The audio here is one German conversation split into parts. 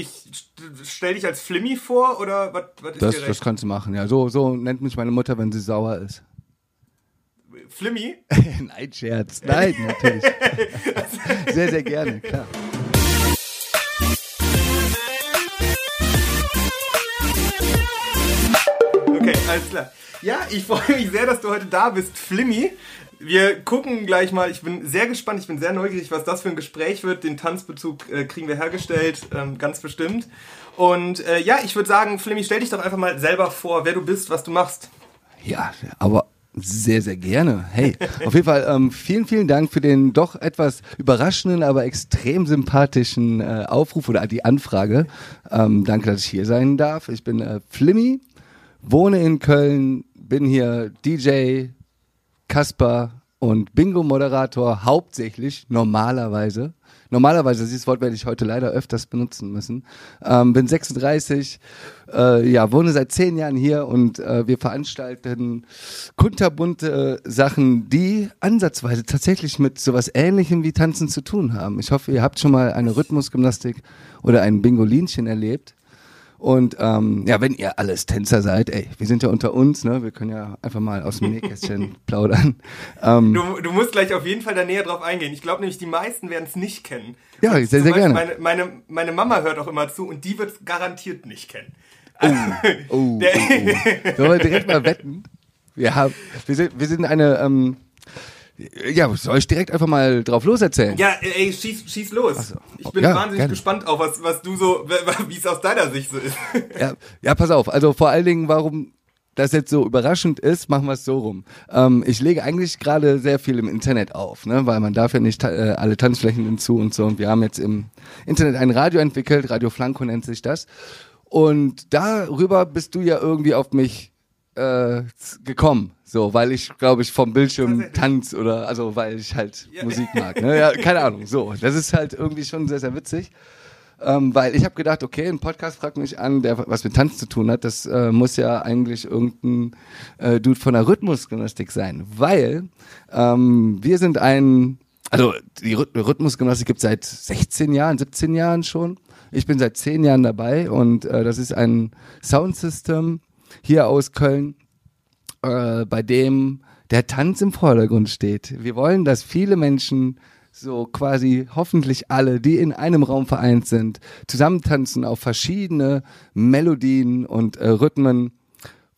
ich stell dich als Flimmy vor oder was, ist Das, dir das kannst du machen, ja. So, so nennt mich meine Mutter, wenn sie sauer ist. Flimmy? Nein, Scherz. Nein, natürlich. sehr, sehr gerne, klar. Okay, alles klar. Ja, ich freue mich sehr, dass du heute da bist, Flimmy. Wir gucken gleich mal. Ich bin sehr gespannt, ich bin sehr neugierig, was das für ein Gespräch wird. Den Tanzbezug äh, kriegen wir hergestellt, ähm, ganz bestimmt. Und äh, ja, ich würde sagen, Flimmy, stell dich doch einfach mal selber vor, wer du bist, was du machst. Ja, aber sehr, sehr gerne. Hey, auf jeden Fall ähm, vielen, vielen Dank für den doch etwas überraschenden, aber extrem sympathischen äh, Aufruf oder die Anfrage. Ähm, danke, dass ich hier sein darf. Ich bin äh, Flimmy, wohne in Köln, bin hier DJ, Kasper und Bingo-Moderator hauptsächlich, normalerweise. Normalerweise, dieses Wort werde ich heute leider öfters benutzen müssen. Ähm, bin 36, äh, ja, wohne seit zehn Jahren hier und äh, wir veranstalten kunterbunte Sachen, die ansatzweise tatsächlich mit sowas ähnlichem wie Tanzen zu tun haben. Ich hoffe, ihr habt schon mal eine Rhythmusgymnastik oder ein Bingolinchen erlebt. Und ähm, ja, wenn ihr alles Tänzer seid, ey, wir sind ja unter uns, ne? Wir können ja einfach mal aus dem Nähkästchen plaudern. Ähm, Du, du musst gleich auf jeden Fall da näher drauf eingehen. Ich glaube nämlich, die meisten werden es nicht kennen. Ja, Und sehr, sehr Beispiel gerne. Meine, meine, meine Mama hört auch immer zu und die wird es garantiert nicht kennen. oh, oh, Der- oh. Sollen wir direkt mal wetten? Wir haben, wir sind, wir sind eine, ähm, ja, soll ich direkt einfach mal drauf loserzählen? Ja, ey, schieß, schieß los. so. Ich bin Ja, wahnsinnig gerne. gespannt auf, was, was du so, wie es aus deiner Sicht so ist. Ja, ja, pass auf. Also vor allen Dingen, warum das jetzt so überraschend ist, machen wir es so rum. Ähm, ich lege eigentlich gerade sehr viel im Internet auf, ne? weil man darf ja nicht ta- äh, alle Tanzflächen hinzu und so. Und wir haben jetzt im Internet ein Radio entwickelt, Radio Flanco nennt sich das. Und darüber bist du ja irgendwie auf mich äh, gekommen, so, weil ich, glaube ich, vom Bildschirm tanz oder, also weil ich halt Ja. Musik mag. Ne? Ja, keine Ahnung, so. Das ist halt irgendwie schon sehr, sehr witzig. Ähm, weil ich habe gedacht, okay, ein Podcast fragt mich an, der was mit Tanz zu tun hat. Das äh, muss ja eigentlich irgendein äh, Dude von der Rhythmusgymnastik sein. Weil ähm, wir sind ein, also die Rhyth Rhythmusgymnastik gibt seit 16 Jahren, 17 Jahren schon. Ich bin seit 10 Jahren dabei und äh, das ist ein Soundsystem hier aus Köln, äh, bei dem der Tanz im Vordergrund steht. Wir wollen, dass viele Menschen so quasi hoffentlich alle, die in einem Raum vereint sind, zusammentanzen auf verschiedene Melodien und äh, Rhythmen,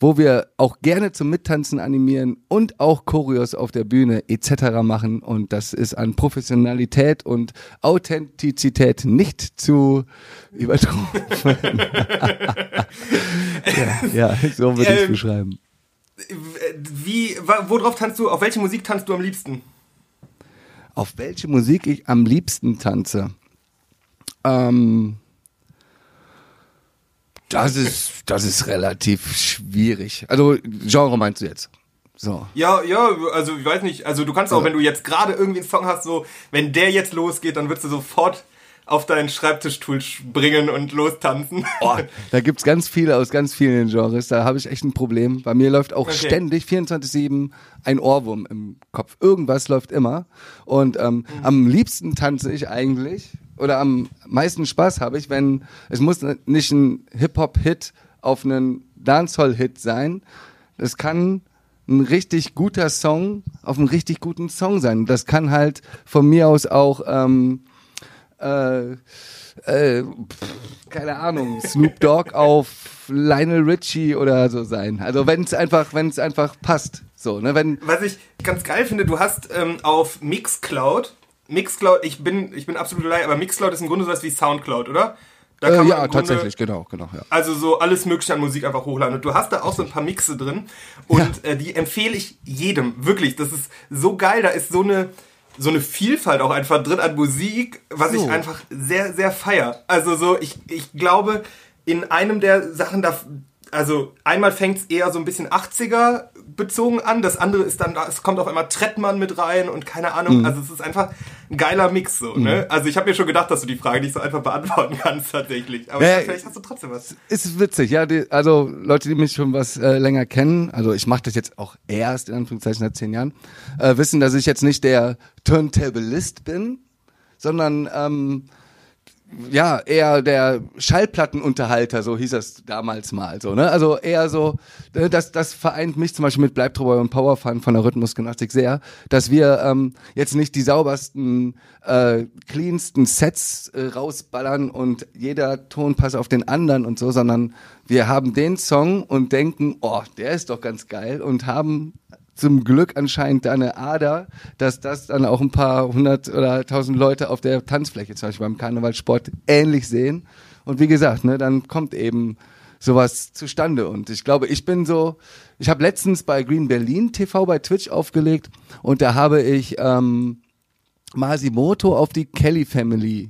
wo wir auch gerne zum Mittanzen animieren und auch Choreos auf der Bühne etc. machen und das ist an Professionalität und Authentizität nicht zu übertrumpfen. ja, ja, so würde ich es Ähm, beschreiben. Wie, worauf tanzt du, auf welche Musik tanzt du am liebsten? Auf welche Musik ich am liebsten tanze? Ähm, das ist, das ist relativ schwierig. Also, Genre meinst du jetzt? So. Ja, ja, also ich weiß nicht, also du kannst auch, wenn du jetzt gerade irgendwie einen Song hast, so, wenn der jetzt losgeht, dann würdest du sofort auf deinen Schreibtischstuhl springen und lostanzen. Oh, da gibt's ganz viele aus ganz vielen Genres. Da habe ich echt ein Problem. Bei mir läuft auch Okay. ständig 24-7 ein Ohrwurm im Kopf. Irgendwas läuft immer. Und ähm, am liebsten tanze ich eigentlich, oder am meisten Spaß habe ich, wenn es muss nicht ein Hip-Hop-Hit auf einen Dancehall-Hit sein. Es kann ein richtig guter Song auf einen richtig guten Song sein. Das kann halt von mir aus auch ähm, äh, äh, pff, keine Ahnung, Snoop Dogg auf Lionel Richie oder so sein. Also wenn es einfach, wenn es einfach passt. So, ne, wenn, Was ich ganz geil finde, du hast ähm, auf Mixcloud, Mixcloud, ich bin, ich bin absolut leid, aber Mixcloud ist im Grunde sowas wie Soundcloud, oder? Da äh, ja, Grunde- tatsächlich, genau, genau, ja. Also so alles mögliche an Musik einfach hochladen. Und du hast da auch so ein paar Mixe drin. Und äh, die empfehle ich jedem. Wirklich. Das ist so geil. Da ist so eine, so eine Vielfalt auch einfach drin an Musik, was ich So. einfach sehr, sehr feier. Also so, ich, ich glaube, in einem der Sachen da, also einmal fängt es eher so ein bisschen 80er bezogen an. Das andere ist dann, es kommt auf einmal Trettmann mit rein und keine Mhm. Ahnung. Also es ist einfach ein geiler Mix so, ne? Also ich habe mir schon gedacht, dass du die Frage nicht so einfach beantworten kannst tatsächlich. Aber Ja, vielleicht hast du trotzdem was. Ist witzig, ja. Die, also Leute, die mich schon was äh, länger kennen, also ich mache das jetzt auch erst in Anführungszeichen seit zehn Jahren, äh, wissen, dass ich jetzt nicht der Turntablist bin, sondern ähm, ja, eher der Schallplattenunterhalter, so hieß das damals mal so, ne? Also eher so, äh, das, das vereint mich zum Beispiel mit Bleibtreu und Powerfun von der Rhythmusgymnastik sehr, dass wir ähm, jetzt nicht die saubersten, äh, cleansten Sets äh, rausballern und jeder Ton passt auf den anderen und so, sondern wir haben den Song und denken, oh, der ist doch ganz geil und haben zum Glück anscheinend da eine Ader, dass das dann auch ein paar hundert oder tausend Leute auf der Tanzfläche, zum Beispiel beim Karnevalsport, ähnlich sehen. Und wie gesagt, ne, dann kommt eben sowas zustande. Und ich glaube, ich bin so, ich habe letztens bei Green Berlin TV bei Twitch aufgelegt und da habe ich ähm, Masimoto auf die Kelly Family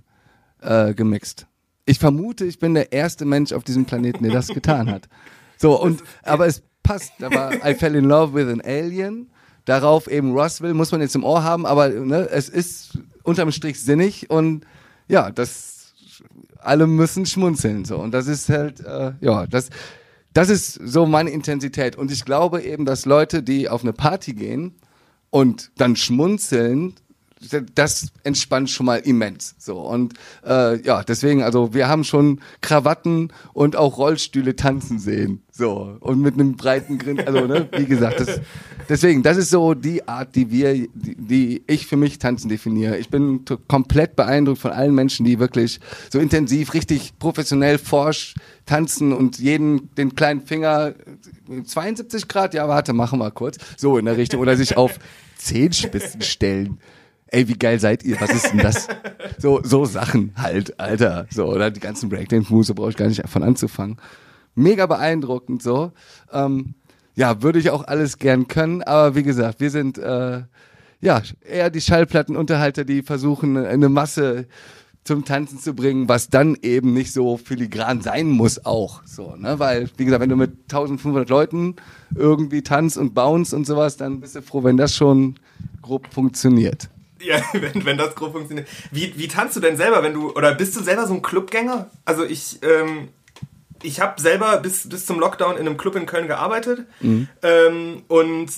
äh, gemixt. Ich vermute, ich bin der erste Mensch auf diesem Planeten, der das getan hat. So, und aber es passt. Da war I Fell in Love with an Alien. Darauf eben Roswell, muss man jetzt im Ohr haben, aber ne, es ist unterm Strich sinnig und ja, das alle müssen schmunzeln so und das ist halt äh, ja das das ist so meine Intensität und ich glaube eben, dass Leute, die auf eine Party gehen und dann schmunzeln, das entspannt schon mal immens. So und äh, ja, deswegen, also wir haben schon Krawatten und auch Rollstühle tanzen sehen. So und mit einem breiten Grin, also ne, wie gesagt, das, deswegen, das ist so die Art, die wir, die, die ich für mich tanzen definiere. Ich bin komplett beeindruckt von allen Menschen, die wirklich so intensiv, richtig professionell forsch tanzen und jeden den kleinen Finger 72 Grad, ja warte, machen wir kurz, so in der Richtung oder sich auf Zehenspitzen stellen ey, wie geil seid ihr? Was ist denn das? so, so Sachen halt, Alter. So, oder die ganzen Breakdance-Moves, da brauche ich gar nicht von anzufangen. Mega beeindruckend, so. Ähm, ja, würde ich auch alles gern können, aber wie gesagt, wir sind, äh, ja, eher die Schallplattenunterhalter, die versuchen, eine Masse zum Tanzen zu bringen, was dann eben nicht so filigran sein muss auch, so, ne, weil, wie gesagt, wenn du mit 1500 Leuten irgendwie tanzt und bounce und sowas, dann bist du froh, wenn das schon grob funktioniert. Ja, wenn, wenn das grob funktioniert. Wie, wie tanzt du denn selber, wenn du, oder bist du selber so ein Clubgänger? Also ich, ähm, ich habe selber bis, bis zum Lockdown in einem Club in Köln gearbeitet mhm. ähm, und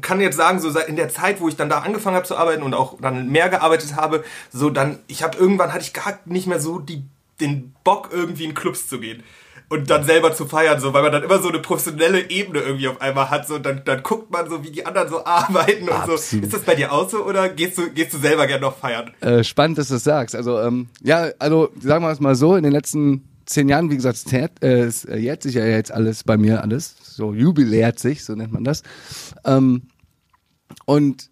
kann jetzt sagen, so in der Zeit, wo ich dann da angefangen habe zu arbeiten und auch dann mehr gearbeitet habe, so dann, ich habe irgendwann hatte ich gar nicht mehr so die, den Bock irgendwie in Clubs zu gehen und dann selber zu feiern, so, weil man dann immer so eine professionelle Ebene irgendwie auf einmal hat, so, dann, dann guckt man so, wie die anderen so arbeiten und Absolut. so. Ist das bei dir auch so oder gehst du, gehst du selber gerne noch feiern? Äh, spannend, dass du das sagst. Also, ähm, ja, also, sagen wir es mal so, in den letzten zehn Jahren, wie gesagt, äh, es äh, jährt sich ja jetzt alles bei mir alles, so jubiläert sich, so nennt man das. Ähm, und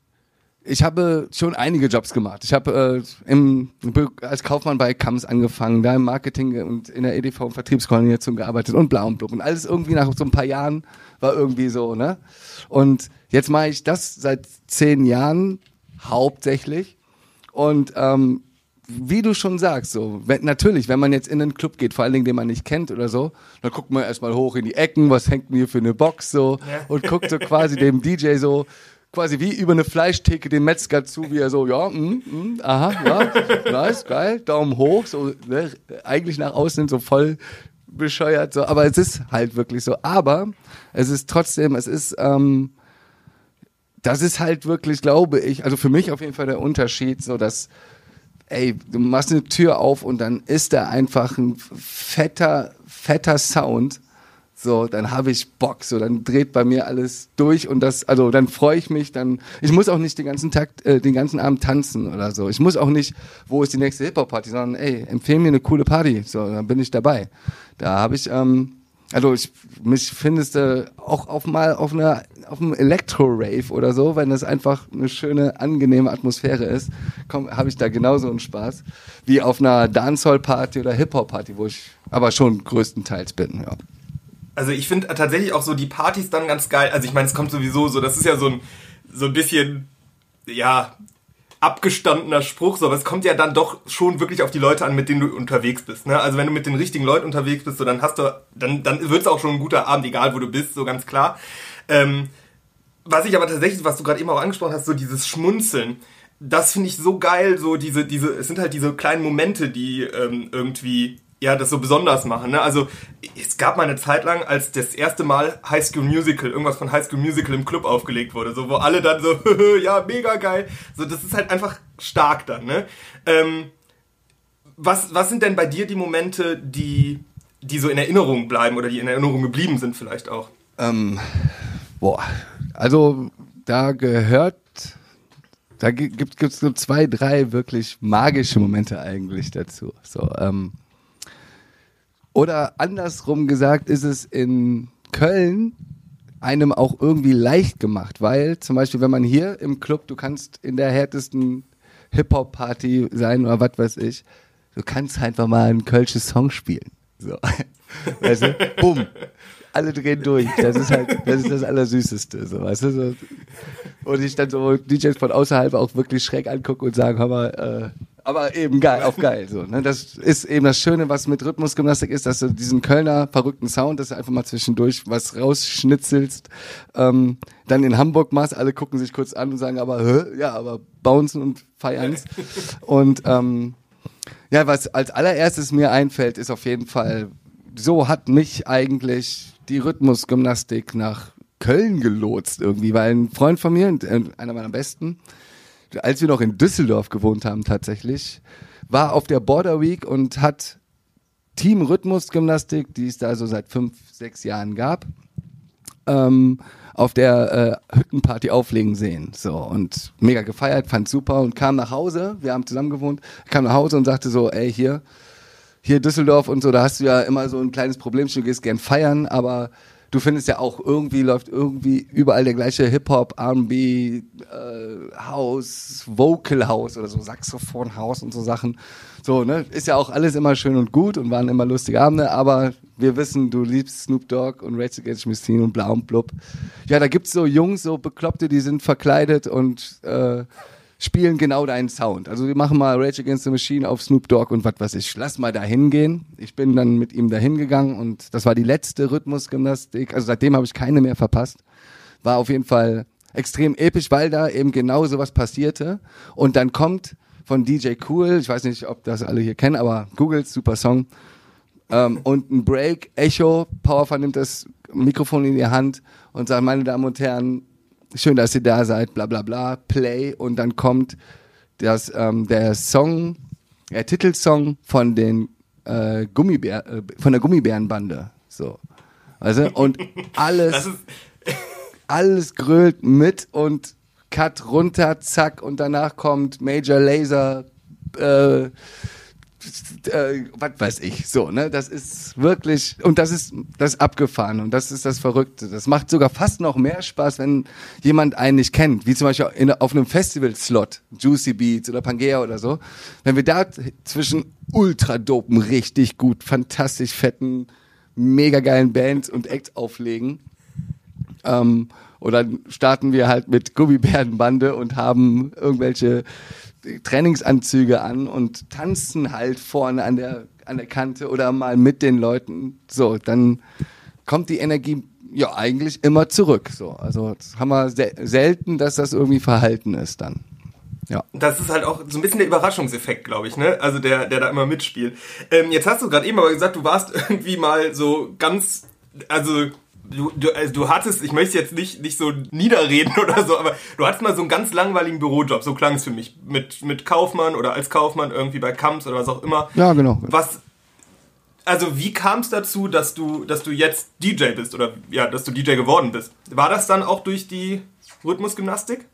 ich habe schon einige Jobs gemacht. Ich habe äh, im, als Kaufmann bei Kams angefangen, da im Marketing und in der EDV und Vertriebskoordination gearbeitet und bla und blub. Und alles irgendwie nach so ein paar Jahren war irgendwie so, ne? Und jetzt mache ich das seit zehn Jahren hauptsächlich. Und ähm, wie du schon sagst, so, wenn, natürlich, wenn man jetzt in einen Club geht, vor allen Dingen, den man nicht kennt oder so, dann guckt man erstmal hoch in die Ecken, was hängt hier für eine Box so und guckt so quasi dem DJ so, quasi wie über eine Fleischtheke dem Metzger zu, wie er so, ja, mm, mm, aha, ja, nice, geil, Daumen hoch, so ne, eigentlich nach außen so voll bescheuert, so, aber es ist halt wirklich so. Aber es ist trotzdem, es ist, ähm, das ist halt wirklich, glaube ich, also für mich auf jeden Fall der Unterschied, so dass, ey, du machst eine Tür auf und dann ist da einfach ein fetter, fetter Sound so, dann habe ich Bock, so, dann dreht bei mir alles durch und das, also dann freue ich mich, dann, ich muss auch nicht den ganzen Tag, äh, den ganzen Abend tanzen oder so. Ich muss auch nicht, wo ist die nächste Hip-Hop-Party, sondern ey, empfehle mir eine coole Party, so, dann bin ich dabei. Da habe ich, ähm, also ich, mich findest du auch auf mal auf einer, auf einem Elektro-Rave oder so, wenn das einfach eine schöne, angenehme Atmosphäre ist, habe ich da genauso einen Spaß wie auf einer Dancehall-Party oder Hip-Hop-Party, wo ich aber schon größtenteils bin, ja also ich finde tatsächlich auch so die Partys dann ganz geil. Also ich meine, es kommt sowieso so, das ist ja so ein, so ein bisschen, ja, abgestandener Spruch, so, aber es kommt ja dann doch schon wirklich auf die Leute an, mit denen du unterwegs bist. Ne? Also wenn du mit den richtigen Leuten unterwegs bist, so, dann hast du, dann, dann wird es auch schon ein guter Abend, egal wo du bist, so ganz klar. Ähm, was ich aber tatsächlich, was du gerade eben auch angesprochen hast, so dieses Schmunzeln, das finde ich so geil, so diese, diese, es sind halt diese kleinen Momente, die ähm, irgendwie ja, das so besonders machen. Ne? Also es gab mal eine Zeit lang, als das erste Mal High School Musical, irgendwas von High School Musical im Club aufgelegt wurde, so wo alle dann so, ja, mega geil. So, das ist halt einfach stark dann, ne? Ähm, was, was sind denn bei dir die Momente, die, die so in Erinnerung bleiben oder die in Erinnerung geblieben sind vielleicht auch? Ähm, boah, also da gehört, da gibt es so zwei, drei wirklich magische Momente eigentlich dazu. So, ähm, oder andersrum gesagt ist es in Köln einem auch irgendwie leicht gemacht, weil zum Beispiel, wenn man hier im Club, du kannst in der härtesten Hip-Hop-Party sein oder was weiß ich, du kannst einfach mal einen Kölsches Song spielen. So. Weißt du? Bumm. Alle drehen durch. Das ist halt, das ist das Allersüßeste. So, weißt du? Und ich dann so DJs von außerhalb auch wirklich schräg angucke und sagen, hör mal, äh, aber eben geil, auf geil. So, ne? Das ist eben das Schöne, was mit Rhythmusgymnastik ist, dass du diesen Kölner verrückten Sound, dass du einfach mal zwischendurch was rausschnitzelst, ähm, dann in Hamburg machst, alle gucken sich kurz an und sagen, aber hä? ja, aber bouncen und feiern's. und ähm, ja, was als allererstes mir einfällt, ist auf jeden Fall, so hat mich eigentlich die Rhythmusgymnastik nach Köln gelotst irgendwie, weil ein Freund von mir, äh, einer meiner besten, als wir noch in Düsseldorf gewohnt haben tatsächlich, war auf der Border Week und hat Team Rhythmusgymnastik, die es da so seit fünf, sechs Jahren gab, ähm, auf der äh, Hüttenparty auflegen sehen. So und mega gefeiert, fand super und kam nach Hause. Wir haben zusammen gewohnt, kam nach Hause und sagte so, ey hier, hier Düsseldorf und so, da hast du ja immer so ein kleines Problemchen, du gehst gern feiern, aber du findest ja auch irgendwie läuft irgendwie überall der gleiche Hip-Hop, R&B, äh, House, Vocal House oder so, Saxophon House und so Sachen. So, ne? Ist ja auch alles immer schön und gut und waren immer lustige Abende, aber wir wissen, du liebst Snoop Dogg und Rage Against Machine und bla und blub. Ja, da gibt's so Jungs, so Bekloppte, die sind verkleidet und äh, spielen genau deinen Sound. Also wir machen mal Rage Against the Machine auf Snoop Dogg und was weiß ich. Lass mal da hingehen. Ich bin dann mit ihm dahin gegangen und das war die letzte Rhythmusgymnastik. Also seitdem habe ich keine mehr verpasst. War auf jeden Fall extrem episch, weil da eben genau sowas passierte. Und dann kommt von DJ Cool, ich weiß nicht, ob das alle hier kennen, aber googelt, super Song. Ähm, und ein Break, Echo, Powerful nimmt das Mikrofon in die Hand und sagt, meine Damen und Herren, schön, dass ihr da seid, bla bla bla, Play und dann kommt das, ähm, der Song, der Titelsong von den äh, Gummibär, äh, von der Gummibärenbande. So. Also, und alles, alles grölt mit und Cut runter, zack, und danach kommt Major Laser, äh, äh, was weiß ich, so, ne? Das ist wirklich, und das ist das abgefahren und das ist das Verrückte. Das macht sogar fast noch mehr Spaß, wenn jemand einen nicht kennt, wie zum Beispiel in, auf einem Festival-Slot, Juicy Beats oder Pangea oder so. Wenn wir da zwischen ultra dopen, richtig gut, fantastisch fetten, mega geilen Bands und Acts auflegen, ähm, oder starten wir halt mit Gummibärenbande und haben irgendwelche Trainingsanzüge an und tanzen halt vorne an der, an der Kante oder mal mit den Leuten. So, dann kommt die Energie ja eigentlich immer zurück. So, also haben wir se selten, dass das irgendwie verhalten ist dann. Ja. Das ist halt auch so ein bisschen der Überraschungseffekt, glaube ich, ne? Also der, der da immer mitspielt. Ähm, jetzt hast du gerade eben aber gesagt, du warst irgendwie mal so ganz, also du, du, also du hattest, ich möchte jetzt nicht, nicht so niederreden oder so, aber du hattest mal so einen ganz langweiligen Bürojob, so klang es für mich. Mit, mit Kaufmann oder als Kaufmann irgendwie bei Kamps oder was auch immer. Ja, genau. Was, also wie kam es dazu, dass du, dass du jetzt DJ bist oder ja, dass du DJ geworden bist? War das dann auch durch die Rhythmusgymnastik?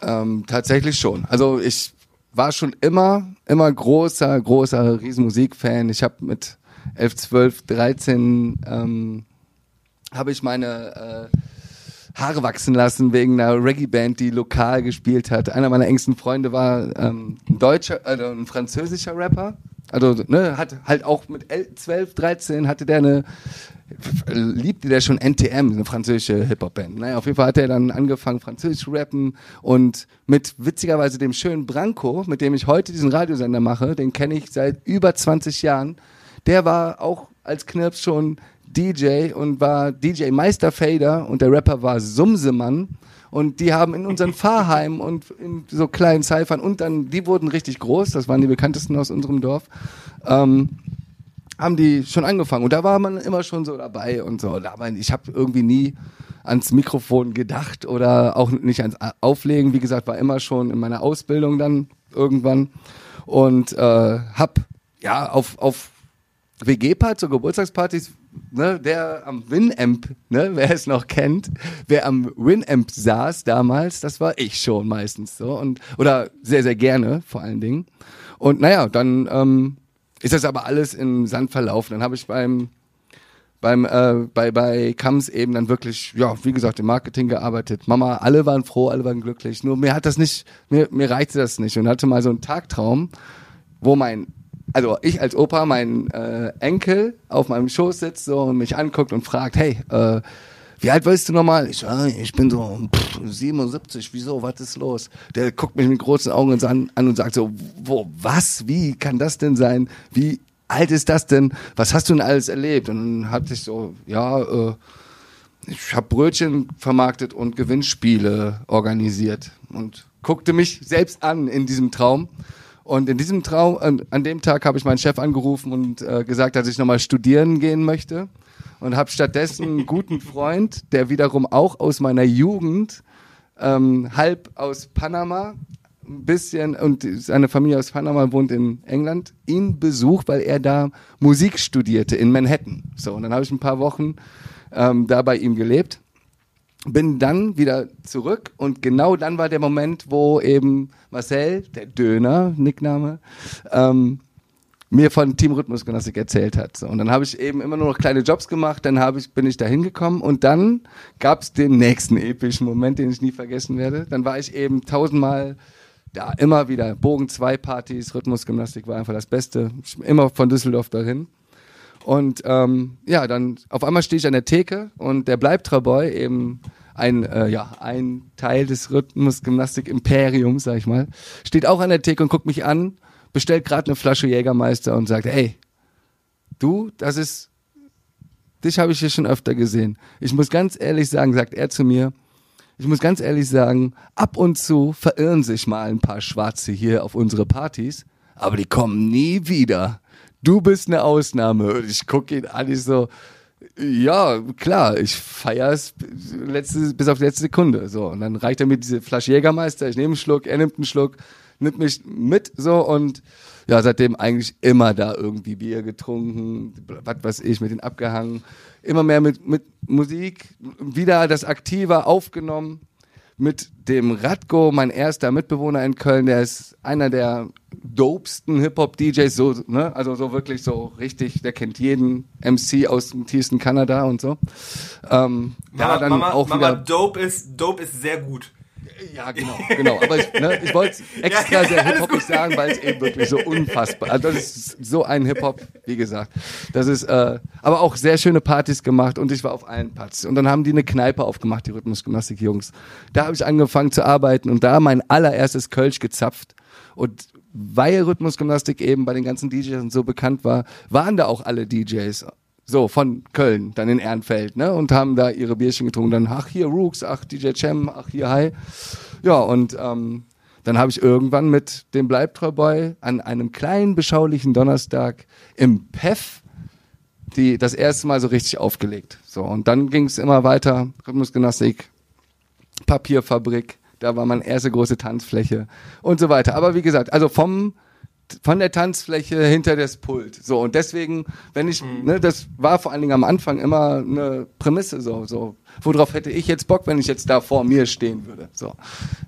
Ähm, tatsächlich schon. Also ich war schon immer, immer großer, großer Riesenmusikfan. Ich habe mit 11, 12, 13 ähm, habe ich meine äh, Haare wachsen lassen wegen einer Reggae-Band, die lokal gespielt hat. Einer meiner engsten Freunde war ähm, ein deutscher, also ein französischer Rapper. Also ne, hat halt auch mit 12, 13 hatte der eine liebte der schon NTM, eine französische Hip-Hop-Band. Naja, auf jeden Fall hat er dann angefangen, französisch zu rappen und mit witzigerweise dem schönen Branko, mit dem ich heute diesen Radiosender mache, den kenne ich seit über 20 Jahren, der war auch als Knirps schon DJ und war DJ Meister Fader und der Rapper war Sumsemann. Und die haben in unseren Fahrheim und in so kleinen Cyphern und dann, die wurden richtig groß, das waren die bekanntesten aus unserem Dorf, ähm, haben die schon angefangen. Und da war man immer schon so dabei und so. Aber ich habe irgendwie nie ans Mikrofon gedacht oder auch nicht ans Auflegen. Wie gesagt, war immer schon in meiner Ausbildung dann irgendwann und äh, hab ja, auf, auf WG-Partys, so Geburtstagspartys, ne, der am Winamp, ne, wer es noch kennt, wer am Winamp saß damals, das war ich schon meistens so und oder sehr sehr gerne vor allen Dingen. Und naja, dann ähm, ist das aber alles im Sand verlaufen. Dann habe ich beim beim äh, bei bei Kams eben dann wirklich ja wie gesagt im Marketing gearbeitet. Mama, alle waren froh, alle waren glücklich. Nur mir hat das nicht mir mir reichte das nicht und hatte mal so einen Tagtraum, wo mein also ich als Opa, mein äh, Enkel auf meinem Schoß sitzt so und mich anguckt und fragt, hey, äh, wie alt bist du nochmal? Ich, ah, ich bin so pff, 77, wieso, was ist los? Der guckt mich mit großen Augen an, an und sagt so, wo, was, wie kann das denn sein? Wie alt ist das denn? Was hast du denn alles erlebt? Und dann hatte ich so, ja, äh, ich habe Brötchen vermarktet und Gewinnspiele organisiert und guckte mich selbst an in diesem Traum und in diesem Traum, an, an dem Tag habe ich meinen Chef angerufen und äh, gesagt, dass ich nochmal studieren gehen möchte. Und habe stattdessen einen guten Freund, der wiederum auch aus meiner Jugend, ähm, halb aus Panama, ein bisschen, und seine Familie aus Panama wohnt in England, ihn besucht, weil er da Musik studierte in Manhattan. So, und dann habe ich ein paar Wochen ähm, da bei ihm gelebt bin dann wieder zurück und genau dann war der Moment, wo eben Marcel, der Döner, Nickname, ähm, mir von Team Rhythmusgymnastik erzählt hat. Und dann habe ich eben immer nur noch kleine Jobs gemacht, dann ich, bin ich da hingekommen und dann gab es den nächsten epischen Moment, den ich nie vergessen werde. Dann war ich eben tausendmal da, immer wieder Bogen 2 Partys, Rhythmusgymnastik war einfach das Beste. Ich, immer von Düsseldorf dahin. Und ähm, ja, dann auf einmal stehe ich an der Theke und der Bleibtreuboy, eben ein, äh, ja, ein Teil des Rhythmus-Gymnastik-Imperiums, sag ich mal, steht auch an der Theke und guckt mich an, bestellt gerade eine Flasche Jägermeister und sagt, ey, du, das ist, dich habe ich hier schon öfter gesehen. Ich muss ganz ehrlich sagen, sagt er zu mir, ich muss ganz ehrlich sagen, ab und zu verirren sich mal ein paar Schwarze hier auf unsere Partys, aber die kommen nie wieder du bist eine Ausnahme. Und ich gucke ihn an, ich so, ja, klar, ich feiere es bis auf die letzte Sekunde. So, und dann reicht er mir diese Flasche Jägermeister, ich nehme einen Schluck, er nimmt einen Schluck, nimmt mich mit, so, und ja, seitdem eigentlich immer da irgendwie Bier getrunken, was weiß ich, mit den abgehangen, immer mehr mit, mit Musik, wieder das aktiver aufgenommen mit dem Radko, mein erster Mitbewohner in Köln, der ist einer der dopesten Hip-Hop-DJs, so, ne? also so wirklich so richtig, der kennt jeden MC aus dem tiefsten Kanada und so. Ähm, Mama, dann Mama, auch Mama, Dope ist, Dope ist sehr gut. Ja, genau, genau. Aber ich, ne, ich wollte es extra sehr hip-hopig sagen, weil es eben wirklich so unfassbar. Also das ist so ein Hip-Hop, wie gesagt. Das ist, äh, aber auch sehr schöne Partys gemacht und ich war auf allen Partys. Und dann haben die eine Kneipe aufgemacht, die Rhythmusgymnastik-Jungs. Da habe ich angefangen zu arbeiten und da mein allererstes Kölsch gezapft. Und weil Rhythmusgymnastik eben bei den ganzen DJs so bekannt war, waren da auch alle DJs. So, von Köln, dann in Ehrenfeld, ne? Und haben da ihre Bierchen getrunken. Dann, ach, hier Rooks, ach, DJ Cem, ach, hier Hi. Ja, und ähm, dann habe ich irgendwann mit dem Bleibtreuboy an einem kleinen, beschaulichen Donnerstag im PEF die, das erste Mal so richtig aufgelegt. So, und dann ging es immer weiter, Rhythmusgymnastik, Papierfabrik, da war meine erste große Tanzfläche und so weiter. Aber wie gesagt, also vom von der Tanzfläche hinter das Pult. So, und deswegen, wenn ich, mhm. ne, das war vor allen Dingen am Anfang immer eine Prämisse, so, so, worauf hätte ich jetzt Bock, wenn ich jetzt da vor mir stehen würde. So.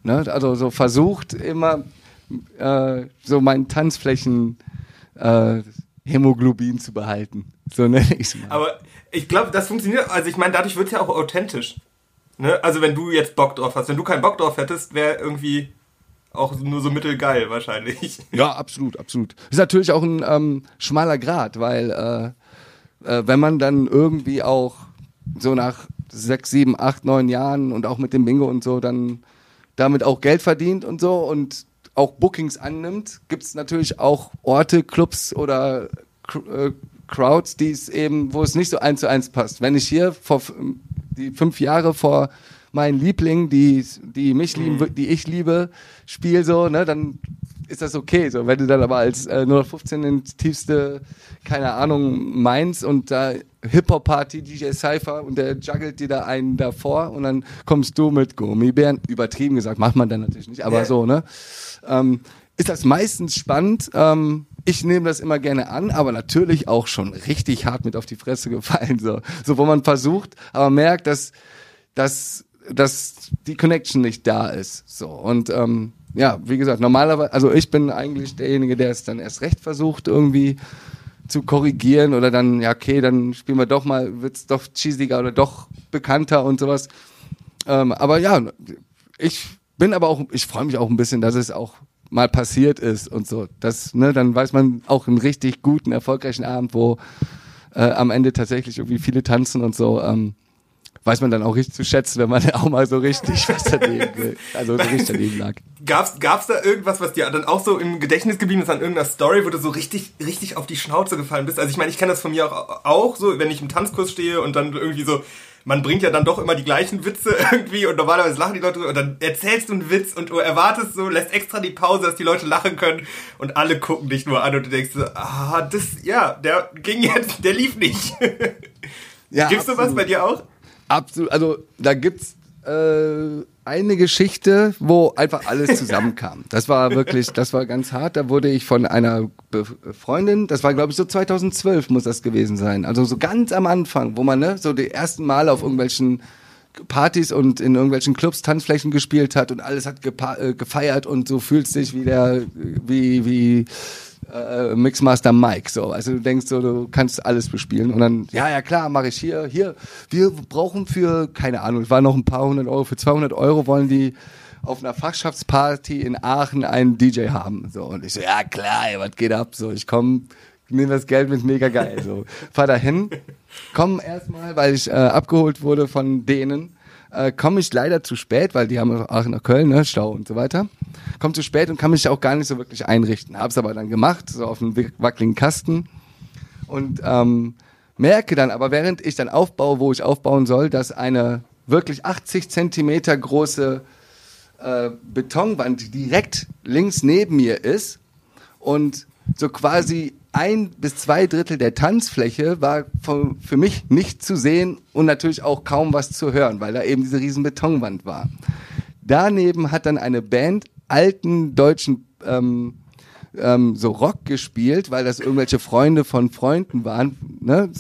Ne, also so versucht immer äh, so meinen Tanzflächen äh, Hämoglobin zu behalten. So nenne ich es mal. Aber ich glaube, das funktioniert, also ich meine, dadurch wird es ja auch authentisch. Ne? Also wenn du jetzt Bock drauf hast, wenn du keinen Bock drauf hättest, wäre irgendwie auch nur so mittelgeil wahrscheinlich. Ja, absolut, absolut. Ist natürlich auch ein ähm, schmaler Grad, weil äh, äh, wenn man dann irgendwie auch so nach sechs, sieben, acht, neun Jahren und auch mit dem Bingo und so dann damit auch Geld verdient und so und auch Bookings annimmt, gibt es natürlich auch Orte, Clubs oder äh, Crowds, die es eben, wo es nicht so eins zu eins passt. Wenn ich hier vor die fünf Jahre vor mein Liebling, die, die mich lieben, mhm. die ich liebe, spiel so, ne, dann ist das okay. So, wenn du dann aber als äh, 015 ins tiefste, keine Ahnung, Mainz und da Hip-Hop-Party, DJ Cypher und der juggelt dir da einen davor und dann kommst du mit Gummibären, übertrieben gesagt, macht man dann natürlich nicht, aber ja. so, ne? Ähm, ist das meistens spannend, ähm, ich nehme das immer gerne an, aber natürlich auch schon richtig hart mit auf die Fresse gefallen, so, so wo man versucht, aber merkt, dass, dass, dass die Connection nicht da ist, so und ähm, ja, wie gesagt, normalerweise, also ich bin eigentlich derjenige, der es dann erst recht versucht irgendwie zu korrigieren oder dann, ja, okay, dann spielen wir doch mal, wird's doch cheesiger oder doch bekannter und sowas. Ähm, aber ja, ich bin aber auch, ich freue mich auch ein bisschen, dass es auch mal passiert ist und so. Das, ne, dann weiß man auch einen richtig guten, erfolgreichen Abend, wo äh, am Ende tatsächlich irgendwie viele tanzen und so. Ähm, weiß man dann auch richtig zu schätzen, wenn man auch mal so richtig was daneben, also so richtig daneben lag. Gab's, gab's da irgendwas, was dir dann auch so im Gedächtnis geblieben ist an irgendeiner Story, wo du so richtig, richtig auf die Schnauze gefallen bist? Also ich meine, ich kenne das von mir auch, auch so, wenn ich im Tanzkurs stehe und dann irgendwie so, man bringt ja dann doch immer die gleichen Witze irgendwie und normalerweise lachen die Leute und dann erzählst du einen Witz und du erwartest so, lässt extra die Pause, dass die Leute lachen können und alle gucken dich nur an und du denkst so, ah, das, ja, der ging jetzt, der lief nicht. Ja, Gibt's sowas bei dir auch? Absolut, also da gibt's äh, eine Geschichte, wo einfach alles zusammenkam. Das war wirklich, das war ganz hart. Da wurde ich von einer Be Freundin, das war glaube ich so 2012 muss das gewesen sein. Also so ganz am Anfang, wo man ne, so die ersten Male auf irgendwelchen Partys und in irgendwelchen Clubs Tanzflächen gespielt hat und alles hat äh, gefeiert und so fühlst dich wie der, wie, wie äh, Mixmaster Mike. So, also du denkst so, du kannst alles bespielen und dann, ja, ja klar, mache ich hier, hier. Wir brauchen für, keine Ahnung, es waren noch ein paar hundert Euro, für 200 Euro wollen die auf einer Fachschaftsparty in Aachen einen DJ haben. So und ich so, ja klar, ey, was geht ab? So, ich komme, nehme das Geld mit, mega geil. So, fahr dahin, komm erstmal, weil ich äh, abgeholt wurde von denen äh, komme ich leider zu spät, weil die haben auch nach Köln, ne, Stau und so weiter. Komme zu spät und kann mich auch gar nicht so wirklich einrichten. Hab's aber dann gemacht, so auf einem wackeligen Kasten. Und ähm, merke dann aber, während ich dann aufbaue, wo ich aufbauen soll, dass eine wirklich 80 Zentimeter große äh, Betonwand direkt links neben mir ist und so quasi ein bis zwei Drittel der Tanzfläche war für mich nicht zu sehen und natürlich auch kaum was zu hören, weil da eben diese riesen Betonwand war. Daneben hat dann eine Band alten deutschen ähm, ähm, so Rock gespielt, weil das irgendwelche Freunde von Freunden waren, ne?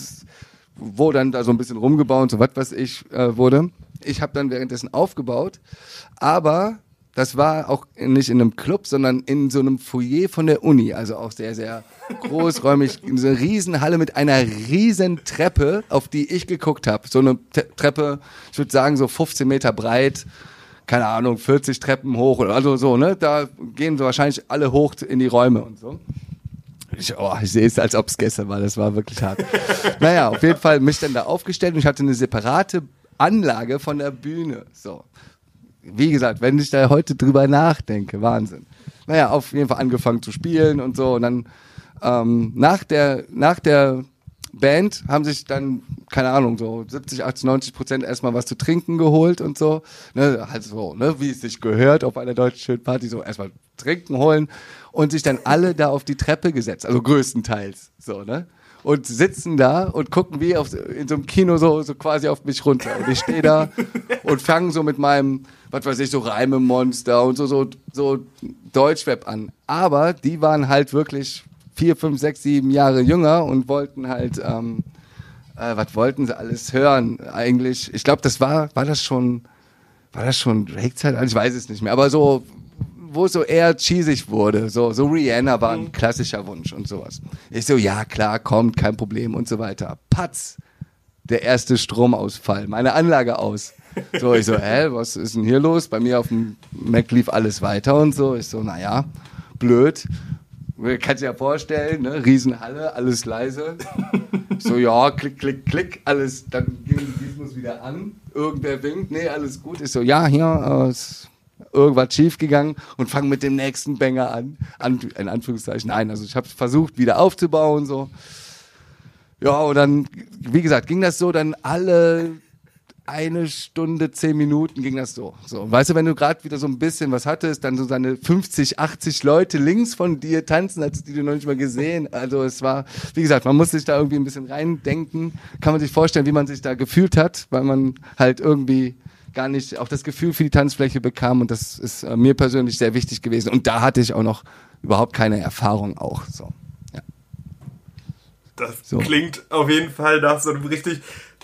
wo dann da so ein bisschen rumgebaut und so was weiß ich äh, wurde. Ich habe dann währenddessen aufgebaut, aber das war auch nicht in einem Club, sondern in so einem Foyer von der Uni. Also auch sehr, sehr großräumig. In so einer Riesenhalle mit einer riesen Treppe, auf die ich geguckt habe. So eine Treppe, ich würde sagen, so 15 Meter breit. Keine Ahnung, 40 Treppen hoch oder also so, ne? Da gehen so wahrscheinlich alle hoch in die Räume und so. Ich, oh, ich sehe es, als ob es gestern war. Das war wirklich hart. naja, auf jeden Fall mich dann da aufgestellt und ich hatte eine separate Anlage von der Bühne. So wie gesagt, wenn ich da heute drüber nachdenke, Wahnsinn. Naja, auf jeden Fall angefangen zu spielen und so. Und dann ähm, nach der, nach der Band haben sich dann, keine Ahnung, so 70, 80, 90 Prozent erstmal was zu trinken geholt und so. Ne, halt so, ne, wie es sich gehört auf einer deutschen Schildparty, so erstmal trinken holen und sich dann alle da auf die Treppe gesetzt, also größtenteils, so, ne? Und sitzen da und gucken wie auf, in so einem Kino so, so quasi auf mich runter. Und ich stehe da und fange so mit meinem, was weiß ich, so Reimemonster und so, so, so Deutschweb an. Aber die waren halt wirklich vier, fünf, sechs, sieben Jahre jünger und wollten halt, ähm, äh, was wollten sie alles hören eigentlich? Ich glaube, das war, war das schon, war das schon Drake-Zeit? Ich weiß es nicht mehr. Aber so wo es so eher cheesig wurde. So, so Rihanna war ein mhm. klassischer Wunsch und sowas. Ich so, ja klar, kommt, kein Problem und so weiter. Patz, der erste Stromausfall, meine Anlage aus. So, ich so, hä, was ist denn hier los? Bei mir auf dem Mac lief alles weiter und so. Ich so, naja, blöd. Kannst dir ja vorstellen, ne? Riesenhalle, alles leise. so, ja, klick, klick, klick, alles. Dann ging die Gizmos wieder an. Irgendwer winkt, nee, alles gut. Ich so, ja, hier, äh, irgendwas schiefgegangen und fange mit dem nächsten Banger an. an. In Anführungszeichen, nein, also ich habe versucht, wieder aufzubauen, so. Ja, und dann, wie gesagt, ging das so, dann alle eine Stunde, zehn Minuten ging das so. so. Weißt du, wenn du gerade wieder so ein bisschen was hattest, dann so seine 50, 80 Leute links von dir tanzen, als die du noch nicht mal gesehen. Also es war, wie gesagt, man muss sich da irgendwie ein bisschen reindenken. Kann man sich vorstellen, wie man sich da gefühlt hat, weil man halt irgendwie gar nicht auch das Gefühl für die Tanzfläche bekam und das ist äh, mir persönlich sehr wichtig gewesen und da hatte ich auch noch überhaupt keine Erfahrung auch so. Das so. klingt auf jeden Fall nach so einem richtig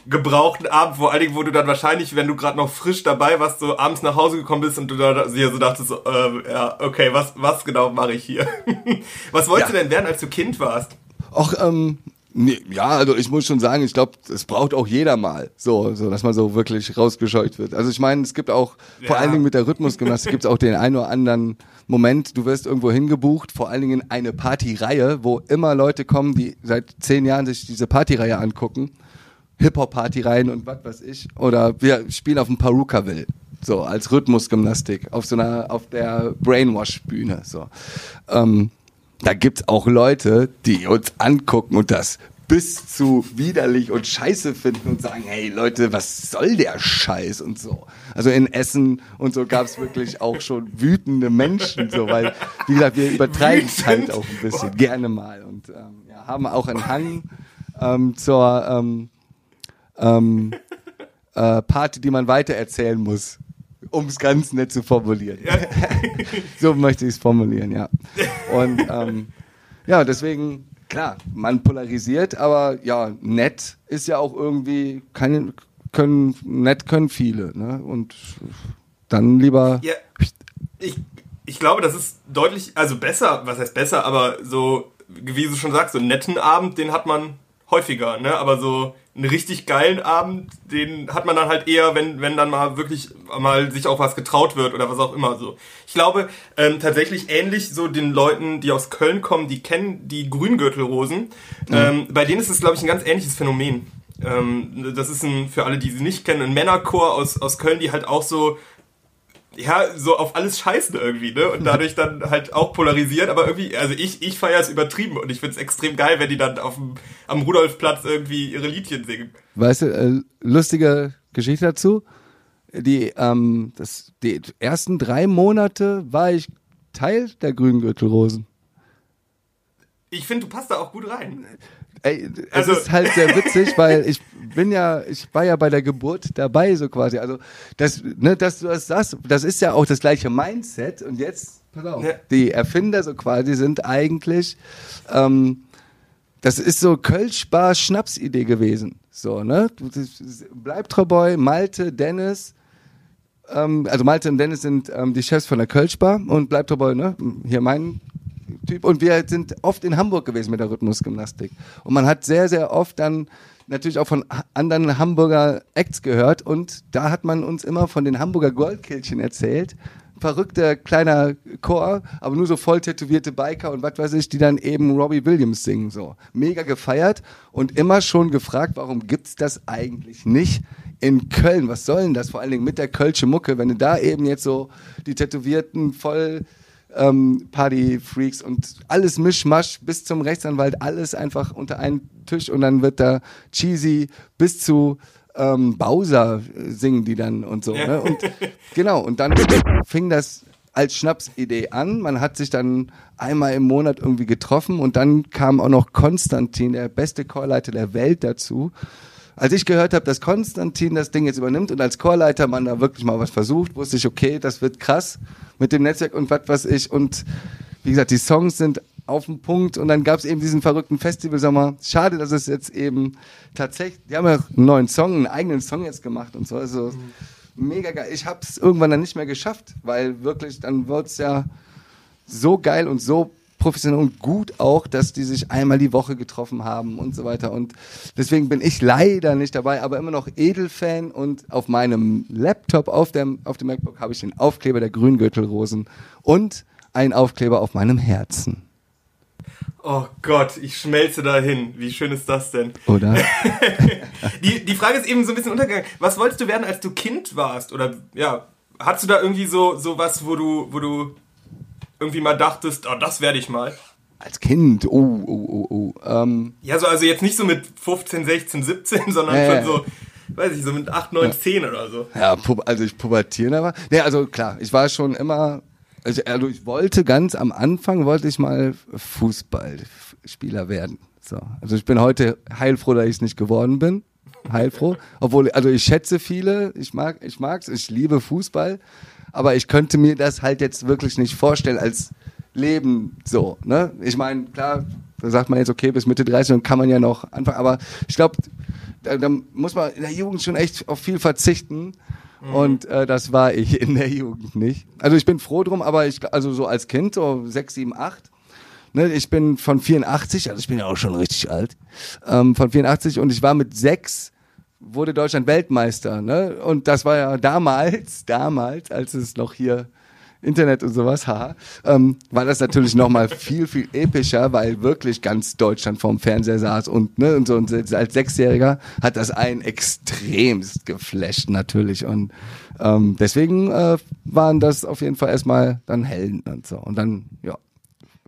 gebrauchten Abend, vor allen Dingen, wo du dann wahrscheinlich, wenn du gerade noch frisch dabei warst, so abends nach Hause gekommen bist und du da dir so dachtest, so, äh, ja, okay, was, was genau mache ich hier? was wolltest ja. du denn werden, als du Kind warst? Ach, ähm, ja, also ich muss schon sagen, ich glaube, es braucht auch jeder mal, so, so, dass man so wirklich rausgescheucht wird. Also ich meine, es gibt auch, ja. vor allen Dingen mit der Rhythmusgymnastik gibt es auch den einen oder anderen Moment, du wirst irgendwo hingebucht, vor allen Dingen in eine Partyreihe, wo immer Leute kommen, die seit zehn Jahren sich diese Partyreihe angucken. Hip-Hop-Partyreihen und was weiß ich. Oder wir spielen auf dem Perukaville. So, als Rhythmusgymnastik. Auf so einer, auf der Brainwash-Bühne. So. Ähm, da gibt's auch Leute, die uns angucken und das bis zu widerlich und scheiße finden und sagen, hey Leute, was soll der Scheiß und so. Also in Essen und so gab's wirklich auch schon wütende Menschen, so, weil, wie gesagt, wir übertreiben es halt auch ein bisschen, Boah. gerne mal und ähm, ja, haben auch einen Hang ähm, zur ähm, ähm, äh, Party, die man weitererzählen muss um es ganz nett zu formulieren. Ja. so möchte ich es formulieren, ja. Und ähm, ja, deswegen, klar, man polarisiert, aber ja, nett ist ja auch irgendwie, keine, können, nett können viele. Ne? Und dann lieber. Ja, ich, ich glaube, das ist deutlich, also besser, was heißt besser, aber so, wie du schon sagst, so einen netten Abend, den hat man häufiger, ne? Aber so einen richtig geilen Abend, den hat man dann halt eher, wenn, wenn dann mal wirklich mal sich auch was getraut wird oder was auch immer so. Ich glaube, ähm, tatsächlich ähnlich so den Leuten, die aus Köln kommen, die kennen die Grüngürtelrosen. Mhm. Ähm, bei denen ist es, glaube ich, ein ganz ähnliches Phänomen. Ähm, das ist ein, für alle, die sie nicht kennen, ein Männerchor aus, aus Köln, die halt auch so ja, so auf alles scheißen irgendwie, ne? Und dadurch dann halt auch polarisiert, aber irgendwie, also ich, ich feiere es übertrieben und ich find's extrem geil, wenn die dann auf dem, am Rudolfplatz irgendwie ihre Liedchen singen. Weißt du, äh, lustige Geschichte dazu. Die, ähm, das, die ersten drei Monate war ich Teil der grünen Gürtelrosen. Ich finde, du passt da auch gut rein. Ey, es also, ist halt sehr witzig, weil ich bin ja, ich war ja bei der Geburt dabei, so quasi. Also, das, ne, dass du das sagst, das ist ja auch das gleiche Mindset. Und jetzt, pass auf, ja. die Erfinder so quasi sind eigentlich, ähm, das ist so Kölsch-Bar-Schnaps-Idee gewesen. So, ne? Bleib treu Malte, Dennis, ähm, also Malte und Dennis sind ähm, die Chefs von der Kölsch-Bar und Bleib treu ne? Hier mein Typ. Und wir sind oft in Hamburg gewesen mit der Rhythmusgymnastik. Und man hat sehr, sehr oft dann natürlich auch von anderen Hamburger Acts gehört. Und da hat man uns immer von den Hamburger Goldkillchen erzählt. Verrückter kleiner Chor, aber nur so voll tätowierte Biker und was weiß ich, die dann eben Robbie Williams singen. So. Mega gefeiert und immer schon gefragt, warum gibt's das eigentlich nicht in Köln? Was soll denn das? Vor allen Dingen mit der Kölsche Mucke, wenn du da eben jetzt so die Tätowierten voll ähm, Party-Freaks und alles Mischmasch bis zum Rechtsanwalt, alles einfach unter einen Tisch und dann wird da cheesy bis zu ähm, Bowser singen die dann und so. Ja. Ne? Und genau, und dann fing das als Schnapsidee an. Man hat sich dann einmal im Monat irgendwie getroffen und dann kam auch noch Konstantin, der beste Chorleiter der Welt dazu. Als ich gehört habe, dass Konstantin das Ding jetzt übernimmt und als Chorleiter man da wirklich mal was versucht, wusste ich, okay, das wird krass mit dem Netzwerk und was weiß ich. Und wie gesagt, die Songs sind auf den Punkt und dann gab es eben diesen verrückten Festivalsommer. Schade, dass es jetzt eben tatsächlich, die haben ja einen neuen Song, einen eigenen Song jetzt gemacht und so. Also mhm. mega geil. Ich habe es irgendwann dann nicht mehr geschafft, weil wirklich, dann wird es ja so geil und so professionell und gut auch, dass die sich einmal die Woche getroffen haben und so weiter. Und deswegen bin ich leider nicht dabei, aber immer noch Edelfan und auf meinem Laptop, auf dem, auf dem MacBook, habe ich den Aufkleber der Grüngürtelrosen und einen Aufkleber auf meinem Herzen. Oh Gott, ich schmelze dahin. Wie schön ist das denn? Oder? die, die Frage ist eben so ein bisschen untergegangen. Was wolltest du werden, als du Kind warst? Oder ja, hast du da irgendwie so, so was, wo du, wo du irgendwie mal dachtest, oh, das werde ich mal? Als Kind, oh, oh, oh, oh. Ähm. Ja, so, also jetzt nicht so mit 15, 16, 17, sondern äh, schon so, weiß ich, so mit 8, 9, ja. 10 oder so. Ja, also ich pubertieren aber. Nee, also klar, ich war schon immer, also, also ich wollte ganz am Anfang, wollte ich mal Fußballspieler werden. So. Also ich bin heute heilfroh, dass ich es nicht geworden bin. Heilfroh. Obwohl, also ich schätze viele, ich mag, ich mag's, ich liebe Fußball aber ich könnte mir das halt jetzt wirklich nicht vorstellen als leben so. Ne? Ich meine, klar, da sagt man jetzt, okay, bis Mitte 30 dann kann man ja noch anfangen, aber ich glaube, da, da muss man in der Jugend schon echt auf viel verzichten. Mhm. Und äh, das war ich in der Jugend nicht. Also ich bin froh drum, aber ich, also so als Kind, so sechs, sieben, acht, ne, ich bin von 84, also ich bin ja auch schon richtig alt, ähm, von 84 und ich war mit sechs wurde Deutschland Weltmeister, ne? Und das war ja damals, damals, als es noch hier Internet und sowas, haha, ähm, war das natürlich nochmal viel, viel epischer, weil wirklich ganz Deutschland vorm Fernseher saß und, ne, und so, und als Sechsjähriger hat das einen extremst geflasht natürlich. Und ähm, deswegen äh, waren das auf jeden Fall erstmal dann Helden und so. Und dann, ja,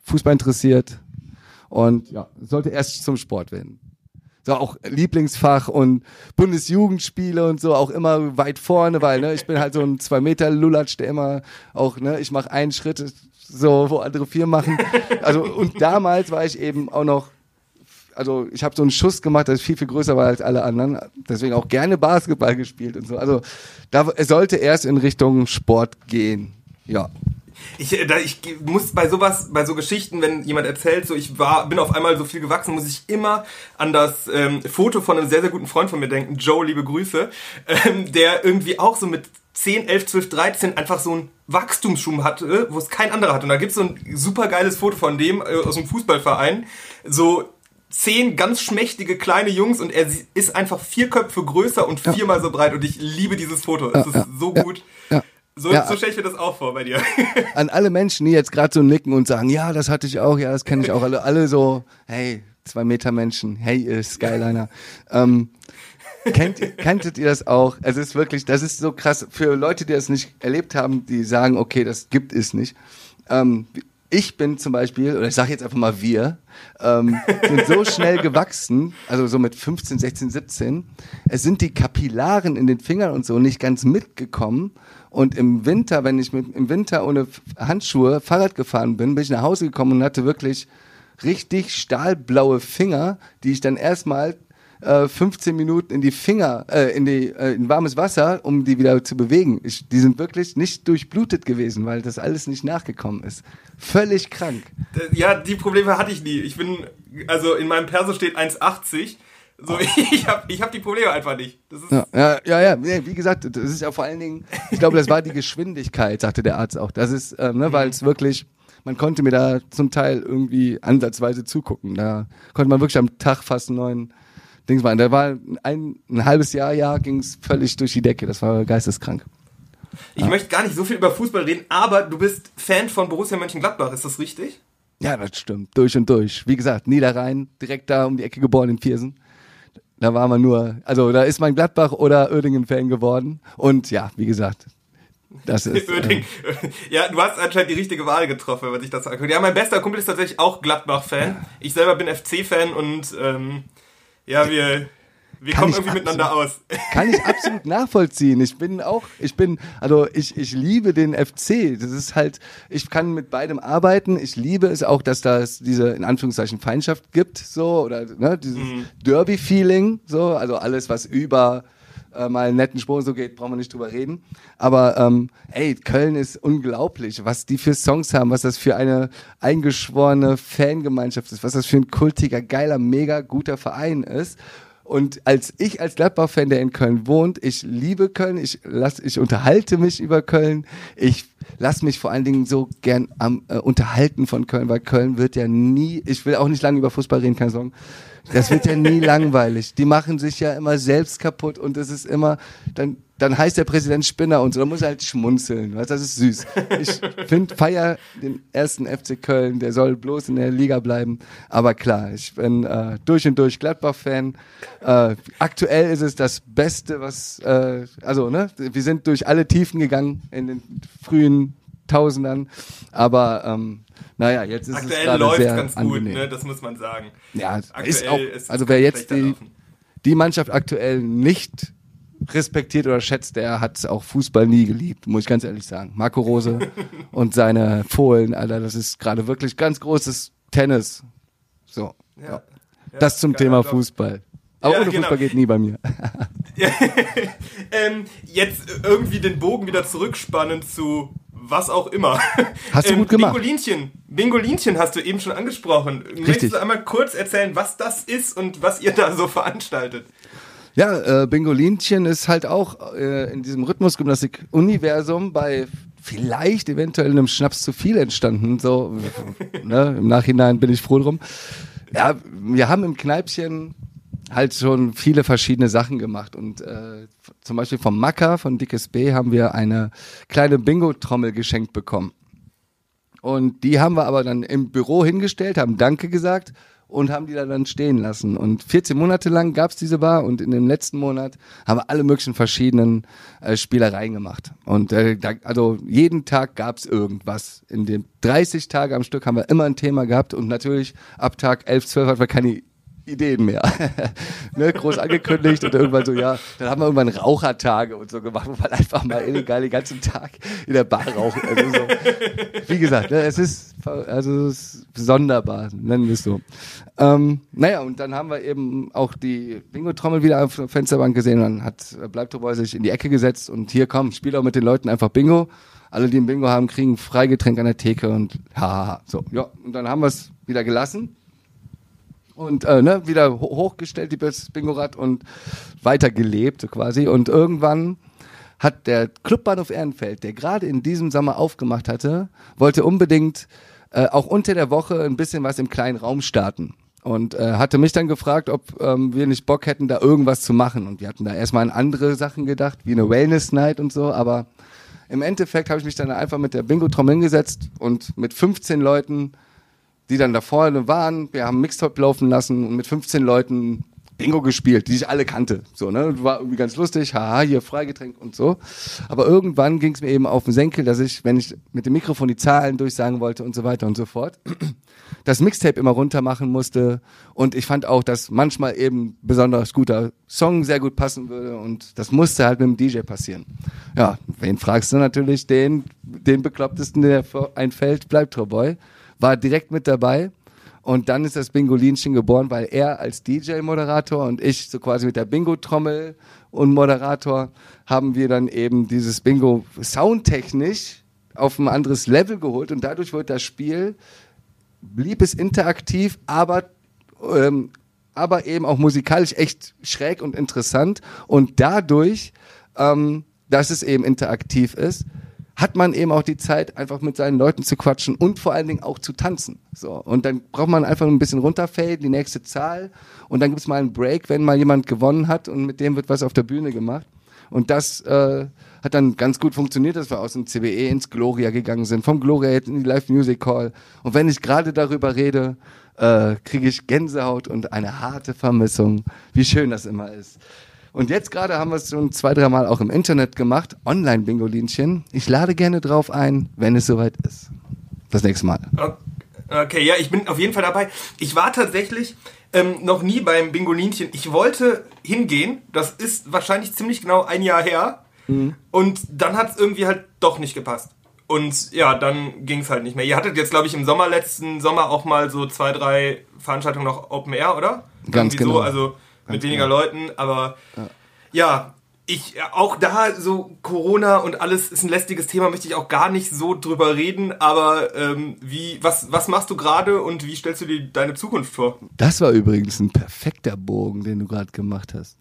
Fußball interessiert und ja, sollte erst zum Sport werden so auch Lieblingsfach und Bundesjugendspiele und so auch immer weit vorne, weil ne, ich bin halt so ein zwei Meter Lulatsch, der immer auch ne, ich mache einen Schritt so, wo andere vier machen. Also und damals war ich eben auch noch also ich habe so einen Schuss gemacht, der viel, viel größer war als alle anderen. Deswegen auch gerne Basketball gespielt und so. Also da, sollte erst in Richtung Sport gehen. Ja. Ich, äh, da, ich muss bei sowas, bei so Geschichten, wenn jemand erzählt, so ich war, bin auf einmal so viel gewachsen, muss ich immer an das ähm, Foto von einem sehr, sehr guten Freund von mir denken, Joe, liebe Grüße, ähm, der irgendwie auch so mit 10, 11, 12, 13 einfach so ein Wachstumsschum hatte, wo es kein anderer hat. Und da gibt es so ein super geiles Foto von dem äh, aus dem Fußballverein. So zehn ganz schmächtige kleine Jungs und er ist einfach vier Köpfe größer und viermal ja. so breit und ich liebe dieses Foto. Es ja, ist so ja, gut. So, ja, so stelle ich mir das auch vor bei dir. An alle Menschen, die jetzt gerade so nicken und sagen, ja, das hatte ich auch, ja, das kenne ich auch. Alle, alle so, hey, zwei Meter Menschen, hey, Skyliner. ähm, kennt, kanntet ihr das auch? Es ist wirklich, das ist so krass. Für Leute, die das nicht erlebt haben, die sagen, okay, das gibt es nicht. Ähm, ich bin zum Beispiel, oder ich sage jetzt einfach mal wir, ähm, sind so schnell gewachsen, also so mit 15, 16, 17, es sind die Kapillaren in den Fingern und so nicht ganz mitgekommen und im Winter, wenn ich mit, im Winter ohne Handschuhe Fahrrad gefahren bin, bin ich nach Hause gekommen und hatte wirklich richtig stahlblaue Finger, die ich dann erstmal äh, 15 Minuten in die Finger, äh, in die äh, in warmes Wasser, um die wieder zu bewegen. Ich, die sind wirklich nicht durchblutet gewesen, weil das alles nicht nachgekommen ist. Völlig krank. Ja, die Probleme hatte ich nie. Ich bin, also in meinem Perso steht 1,80 so, oh. ich habe ich hab die Probleme einfach nicht. ja, ja, ja, ja, wie gesagt, das ist ja vor allen Dingen, ich glaube, das war die Geschwindigkeit, sagte der Arzt auch. Das ist, ähm, ne, mhm. weil es wirklich, man konnte mir da zum Teil irgendwie ansatzweise zugucken. Da konnte man wirklich am Tag fast neuen Dings machen. Da war ein, ein halbes Jahr, ja, ging es völlig durch die Decke. Das war geisteskrank. Ich ja. möchte gar nicht so viel über Fußball reden, aber du bist Fan von Borussia Mönchengladbach, ist das richtig? Ja, das stimmt. Durch und durch. Wie gesagt, Niederrhein, direkt da um die Ecke geboren in Viersen. Da war man nur, also da ist man Gladbach oder Oerdingen-Fan geworden. Und ja, wie gesagt, das ist. Äh, ja, du hast anscheinend die richtige Wahl getroffen, wenn man sich das anguckt. Ja, mein bester Kumpel ist tatsächlich auch Gladbach-Fan. Ja. Ich selber bin FC-Fan und ähm, ja, wir, wir kann kommen irgendwie miteinander aus. Kann ich absolut nachvollziehen. Ich bin auch, ich bin, also ich, ich liebe den FC. Das ist halt, ich kann mit beidem arbeiten. Ich liebe es auch, dass da diese, in Anführungszeichen, Feindschaft gibt, so, oder, ne, dieses mhm. Derby-Feeling, so, also alles, was über, äh, mal einen netten Spruch so geht, brauchen wir nicht drüber reden. Aber ähm, ey, Köln ist unglaublich, was die für Songs haben, was das für eine eingeschworene Fangemeinschaft ist, was das für ein kultiger, geiler, mega guter Verein ist. Und als ich als Gladbach-Fan, der in Köln wohnt, ich liebe Köln, ich lass, ich unterhalte mich über Köln, ich lass mich vor allen Dingen so gern am äh, unterhalten von Köln, weil Köln wird ja nie, ich will auch nicht lange über Fußball reden, keine Sorgen. Das wird ja nie langweilig. Die machen sich ja immer selbst kaputt und es ist immer, dann dann heißt der Präsident Spinner und so, dann muss er halt schmunzeln, weißt, das ist süß. Ich finde, feier den ersten FC Köln, der soll bloß in der Liga bleiben, aber klar, ich bin äh, durch und durch Gladbach-Fan. Äh, aktuell ist es das Beste, was, äh, also, ne, wir sind durch alle Tiefen gegangen in den frühen Tausendern, aber ähm, naja, jetzt ist Aktuell es gerade sehr ganz angenehm. gut, ne? das muss man sagen. Ja, Aktuell ist auch, ist also wer jetzt die, die Mannschaft aktuell nicht respektiert oder schätzt, der hat auch Fußball nie geliebt, muss ich ganz ehrlich sagen. Marco Rose und seine Fohlen, Alter, das ist gerade wirklich ganz großes Tennis. So. Ja, ja. Das zum Thema Fußball. Aber ja, ohne genau. Fußball geht nie bei mir. ähm, jetzt irgendwie den Bogen wieder zurückspannen zu was auch immer. Hast du gut gemacht. Bingolinchen, Bingolinchen hast du eben schon angesprochen. Möchtest du einmal kurz erzählen, was das ist und was ihr da so veranstaltet? Ja, äh, Bingolinchen ist halt auch äh, in diesem Rhythmusgymnastik-Universum bei vielleicht eventuell einem Schnaps zu viel entstanden. So, ne? Im Nachhinein bin ich froh drum. Ja, wir haben im Kneipchen halt schon viele verschiedene Sachen gemacht und äh, zum Beispiel vom Macker von Dickes B haben wir eine kleine Bingo-Trommel geschenkt bekommen. Und die haben wir aber dann im Büro hingestellt, haben Danke gesagt und haben die da dann stehen lassen. Und 14 Monate lang gab's diese Bar und in dem letzten Monat haben wir alle möglichen verschiedenen äh, Spielereien gemacht. Und äh, da, also jeden Tag gab's irgendwas. In den 30 Tage am Stück haben wir immer ein Thema gehabt und natürlich ab Tag 11, 12 hatten wir keine Ideen mehr. ne, groß angekündigt und irgendwann so, ja, dann haben wir irgendwann Rauchertage und so gemacht, wo man einfach mal illegal den ganzen Tag in der Bar raucht. Also so, wie gesagt, ne, es ist, also es ist sonderbar, nennen wir es so. Ähm, naja, und dann haben wir eben auch die Bingo-Trommel wieder auf der Fensterbank gesehen und dann hat Bleibtreu sich in die Ecke gesetzt und hier komm, spiel auch mit den Leuten einfach Bingo. Alle, die ein Bingo haben, kriegen Freigetränk an der Theke und haha, so, ja. Und dann haben wir es wieder gelassen und äh, ne, wieder hochgestellt, die Bingo-Rad und weitergelebt quasi. Und irgendwann hat der Clubbahnhof Ehrenfeld, der gerade in diesem Sommer aufgemacht hatte, wollte unbedingt äh, auch unter der Woche ein bisschen was im kleinen Raum starten. Und äh, hatte mich dann gefragt, ob ähm, wir nicht Bock hätten, da irgendwas zu machen. Und wir hatten da erstmal an andere Sachen gedacht, wie eine Wellness-Night und so, aber im Endeffekt habe ich mich dann einfach mit der Bingo-Trommel hingesetzt und mit 15 Leuten die dann da vorne waren. Wir haben Mixtape laufen lassen und mit 15 Leuten Bingo gespielt, die ich alle kannte. So, ne? War irgendwie ganz lustig, haha, hier Freigetränk und so. Aber irgendwann ging es mir eben auf den Senkel, dass ich, wenn ich mit dem Mikrofon die Zahlen durchsagen wollte und so weiter und so fort, das Mixtape immer runter machen musste. Und ich fand auch, dass manchmal eben besonders guter Song sehr gut passen würde. Und das musste halt mit dem DJ passieren. Ja, wen fragst du natürlich? Den, den beklopptesten, der einfällt, bleibt True Boy war direkt mit dabei. Und dann ist das Bingolinchen geboren, weil er als DJ-Moderator und ich so quasi mit der Bingo-Trommel und Moderator haben wir dann eben dieses Bingo soundtechnisch auf ein anderes Level geholt und dadurch wurde das Spiel, blieb es interaktiv, aber, ähm, aber eben auch musikalisch echt schräg und interessant und dadurch, ähm, dass es eben interaktiv ist, hat man eben auch die Zeit, einfach mit seinen Leuten zu quatschen und vor allen Dingen auch zu tanzen. So. Und dann braucht man einfach ein bisschen runterfaden, die nächste Zahl und dann gibt's mal einen Break, wenn mal jemand gewonnen hat und mit dem wird was auf der Bühne gemacht. Und das äh, hat dann ganz gut funktioniert, dass wir aus dem CBE ins Gloria gegangen sind, vom Gloria in die Live Music Hall. Und wenn ich gerade darüber rede, äh, kriege ich Gänsehaut und eine harte Vermissung, wie schön das immer ist. Und jetzt gerade haben wir es schon zwei, dreimal auch im Internet gemacht. Online-Bingolinchen. Ich lade gerne drauf ein, wenn es soweit ist. Das nächste Mal. Okay, ja, ich bin auf jeden Fall dabei. Ich war tatsächlich ähm, noch nie beim Bingolinchen. Ich wollte hingehen. Das ist wahrscheinlich ziemlich genau ein Jahr her. Mhm. Und dann hat es irgendwie halt doch nicht gepasst. Und ja, dann ging es halt nicht mehr. Ihr hattet jetzt, glaube ich, im Sommer, letzten Sommer auch mal so zwei, drei Veranstaltungen noch Open Air, oder? Ganz irgendwie genau. So, also mit weniger genau. Leuten, aber ja. ja. ich auch da so Corona und alles ist ein lästiges Thema, möchte ich auch gar nicht so drüber reden, aber ähm, wie, was, was machst du gerade und wie stellst du dir deine Zukunft vor? Das war übrigens ein perfekter Bogen, den du gerade gemacht hast.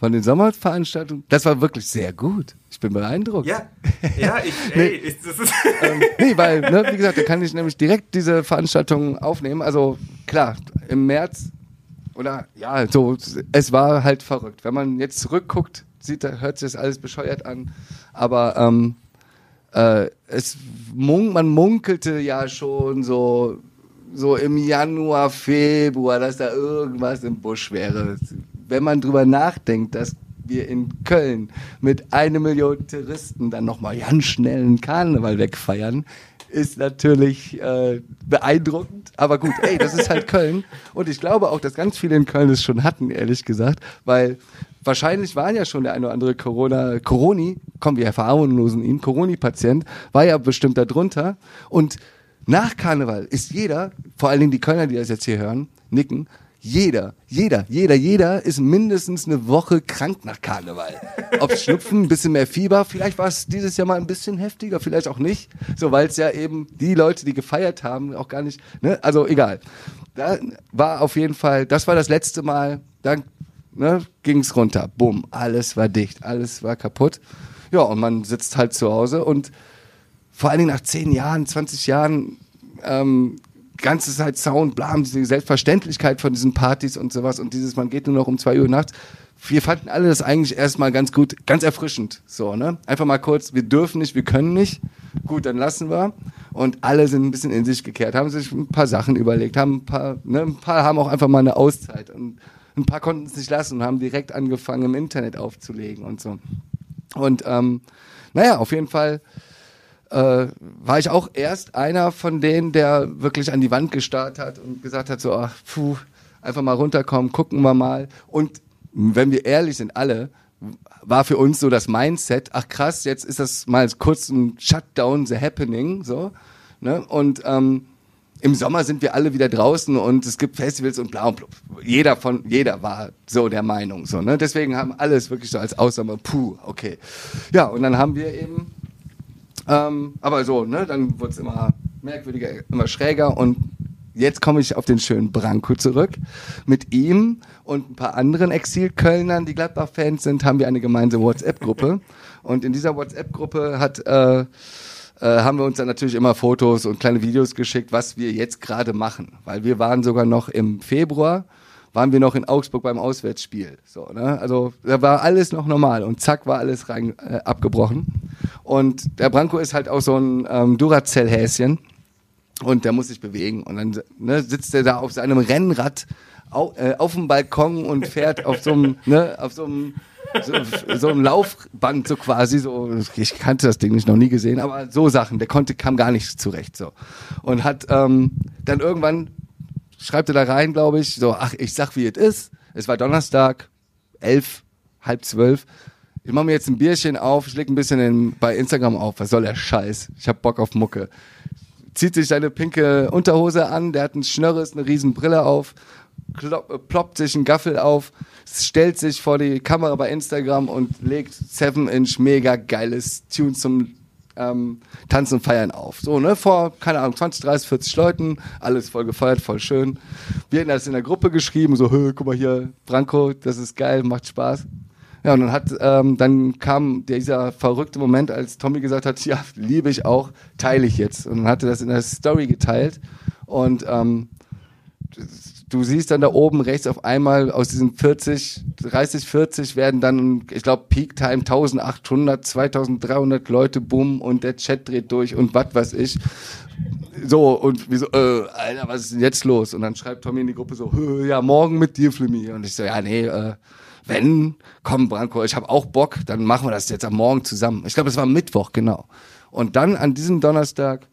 Von den Sommerveranstaltungen. Das war wirklich sehr gut. Ich bin beeindruckt. Ja, ja, ich, ey, nee. das ist ähm, nee, weil, ne, wie gesagt, da kann ich nämlich direkt diese Veranstaltung aufnehmen. Also klar, im März oder ja, so, es war halt verrückt. Wenn man jetzt zurückguckt, sieht, hört sich das alles bescheuert an. Aber ähm, äh, es mun man munkelte ja schon so, so im Januar, Februar, dass da irgendwas im Busch wäre. Wenn man drüber nachdenkt, dass wir in Köln mit einer Million Touristen dann nochmal ganz schnell einen Karneval wegfeiern, ist natürlich äh, beeindruckend. Aber gut, ey, das ist halt Köln. Und ich glaube auch, dass ganz viele in Köln es schon hatten, ehrlich gesagt, weil wahrscheinlich waren ja schon der eine oder andere Corona, Coroni, komm, wir verharmlosen ihn, Coroni-Patient, war ja bestimmt darunter. Und nach Karneval ist jeder, vor allen Dingen die Kölner, die das jetzt hier hören, nicken, jeder, jeder, jeder, jeder ist mindestens eine Woche krank nach Karneval. Ob Schnupfen, ein bisschen mehr Fieber, vielleicht war es dieses Jahr mal ein bisschen heftiger, vielleicht auch nicht. So, weil es ja eben die Leute, die gefeiert haben, auch gar nicht, ne? Also egal. Da war auf jeden Fall, das war das letzte Mal, dann ne, ging's runter. Bumm, alles war dicht, alles war kaputt. Ja, und man sitzt halt zu Hause und vor allen Dingen nach 10 Jahren, 20 Jahren ähm, ganze Zeit Sound, bla, diese Selbstverständlichkeit von diesen Partys und sowas und dieses, man geht nur noch um zwei Uhr nachts. Wir fanden alle das eigentlich erstmal ganz gut, ganz erfrischend. So, ne? Einfach mal kurz, wir dürfen nicht, wir können nicht. Gut, dann lassen wir. Und alle sind ein bisschen in sich gekehrt, haben sich ein paar Sachen überlegt, haben ein paar, ne, ein paar haben auch einfach mal eine Auszeit und ein paar konnten es nicht lassen und haben direkt angefangen, im Internet aufzulegen und so. Und ähm, naja, auf jeden Fall äh, war ich auch erst einer von denen, der wirklich an die Wand gestarrt hat und gesagt hat, so, ach, puh, einfach mal runterkommen, gucken wir mal. Und wenn wir ehrlich sind, alle, war für uns so das Mindset, ach krass, jetzt ist das mal kurz ein Shutdown, the happening, so. Ne? Und ähm, im Sommer sind wir alle wieder draußen und es gibt Festivals und bla und bla. Jeder von, jeder war so der Meinung, so, ne? Deswegen haben alles wirklich so als Aussommer, puh, okay. Ja, und dann haben wir eben ähm, aber so, ne, dann wurde es immer merkwürdiger, immer schräger und jetzt komme ich auf den schönen Branko zurück. Mit ihm und ein paar anderen Exil-Kölnern, die Gladbach-Fans sind, haben wir eine gemeinsame WhatsApp-Gruppe. Und in dieser WhatsApp-Gruppe hat äh, äh, haben wir uns dann natürlich immer Fotos und kleine Videos geschickt, was wir jetzt gerade machen. Weil wir waren sogar noch im Februar waren wir noch in Augsburg beim Auswärtsspiel. So, ne? Also da war alles noch normal und zack war alles rein äh, abgebrochen. Und der Branko ist halt auch so ein ähm, Duracell-Häschen und der muss sich bewegen. Und dann ne, sitzt er da auf seinem Rennrad au, äh, auf dem Balkon und fährt auf so einem, ne, so so, Laufband so quasi so ich kannte das Ding nicht noch nie gesehen aber so Sachen der konnte kam gar nicht zurecht so und hat ähm, dann irgendwann schreibt er da rein, glaube ich, so, ach, ich sag, wie es ist. Es war Donnerstag, elf, halb zwölf. Ich mache mir jetzt ein Bierchen auf, ich leg ein bisschen in, bei Instagram auf. Was soll der Scheiß? Ich hab Bock auf Mucke. Zieht sich seine pinke Unterhose an, der hat ein Schnörres, eine riesen Brille auf, klopp, ploppt sich ein Gaffel auf, stellt sich vor die Kamera bei Instagram und legt 7-Inch mega geiles Tune zum ähm, tanzen und feiern auf. So, ne, vor, keine Ahnung, 20, 30, 40 Leuten, alles voll gefeiert, voll schön. Wir hatten das in der Gruppe geschrieben, so, guck mal hier, Branko, das ist geil, macht Spaß. Ja, und dann hat, ähm, dann kam dieser verrückte Moment, als Tommy gesagt hat, ja, liebe ich auch, teile ich jetzt. Und dann hat er das in der Story geteilt und ähm, du siehst dann da oben rechts auf einmal aus diesen 40, 30, 40 werden dann, ich glaube, Peak Time 1800, 2300 Leute, bumm, und der Chat dreht durch und was weiß ich. So, und wie so, äh, Alter, was ist denn jetzt los? Und dann schreibt Tommy in die Gruppe so, ja, morgen mit dir, Flimmy. Und ich so, ja, nee, äh, wenn, komm, Branko, ich habe auch Bock, dann machen wir das jetzt am Morgen zusammen. Ich glaube, es war Mittwoch, genau. Und dann an diesem Donnerstag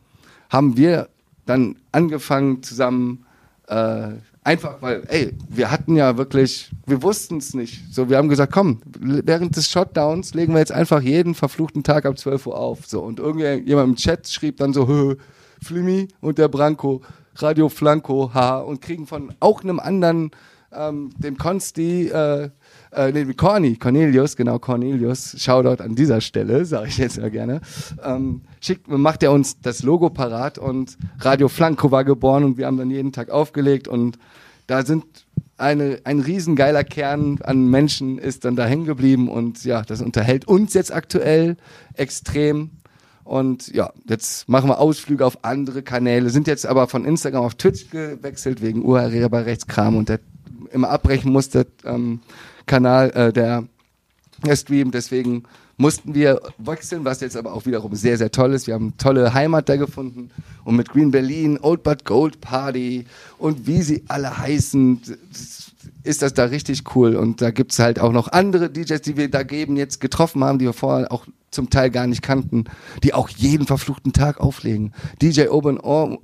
haben wir dann angefangen zusammen äh, Einfach weil, ey, wir hatten ja wirklich, wir wussten es nicht. So, wir haben gesagt, komm, während des Shutdowns legen wir jetzt einfach jeden verfluchten Tag ab 12 Uhr auf. So, und irgendjemand im Chat schrieb dann so, Hö, Flimmy und der Branko, Radio Flanco, ha, und kriegen von auch einem anderen, ähm, dem Konsti, äh, äh, nee, Corny, Cornelius, genau, Cornelius, Shoutout an dieser Stelle, sage ich jetzt ja gerne, ähm, schickt, macht er uns das Logo parat und Radio Flanco war geboren und wir haben dann jeden Tag aufgelegt und da sind eine, ein riesengeiler Kern an Menschen ist dann da hängen geblieben und ja, das unterhält uns jetzt aktuell extrem. Und ja, jetzt machen wir Ausflüge auf andere Kanäle, sind jetzt aber von Instagram auf Twitch gewechselt wegen Urheberrechtskram und der immer abbrechen musste, ähm, Kanal, äh, der, der Stream. Deswegen mussten wir wechseln, was jetzt aber auch wiederum sehr, sehr toll ist. Wir haben tolle Heimat da gefunden und mit Green Berlin, Old But Gold Party und wie sie alle heißen, ist das da richtig cool. Und da gibt's halt auch noch andere DJs, die wir da geben, jetzt getroffen haben, die wir vorher auch zum Teil gar nicht kannten, die auch jeden verfluchten Tag auflegen. DJ Urban O,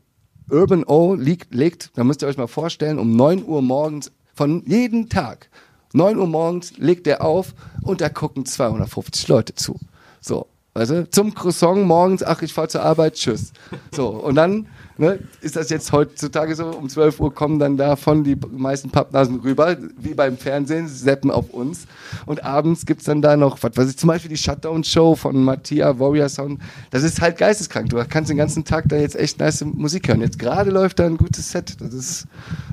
Urban O legt, legt, da müsst ihr euch mal vorstellen, um 9 Uhr morgens von jeden Tag 9 Uhr morgens legt er auf und da gucken 250 Leute zu. So. Weißt du? Zum Croissant morgens, ach, ich fahr zur Arbeit, tschüss. So, und dann ne, ist das jetzt heutzutage so, um 12 Uhr kommen dann davon die meisten Pappnasen rüber, wie beim Fernsehen, seppen auf uns. Und abends gibt's dann da noch, was weiß ich, zum Beispiel die Shutdown-Show von Mattia Warrior Sound. Das ist halt geisteskrank. Du kannst den ganzen Tag da jetzt echt nice Musik hören. Jetzt gerade läuft da ein gutes Set. Das ist,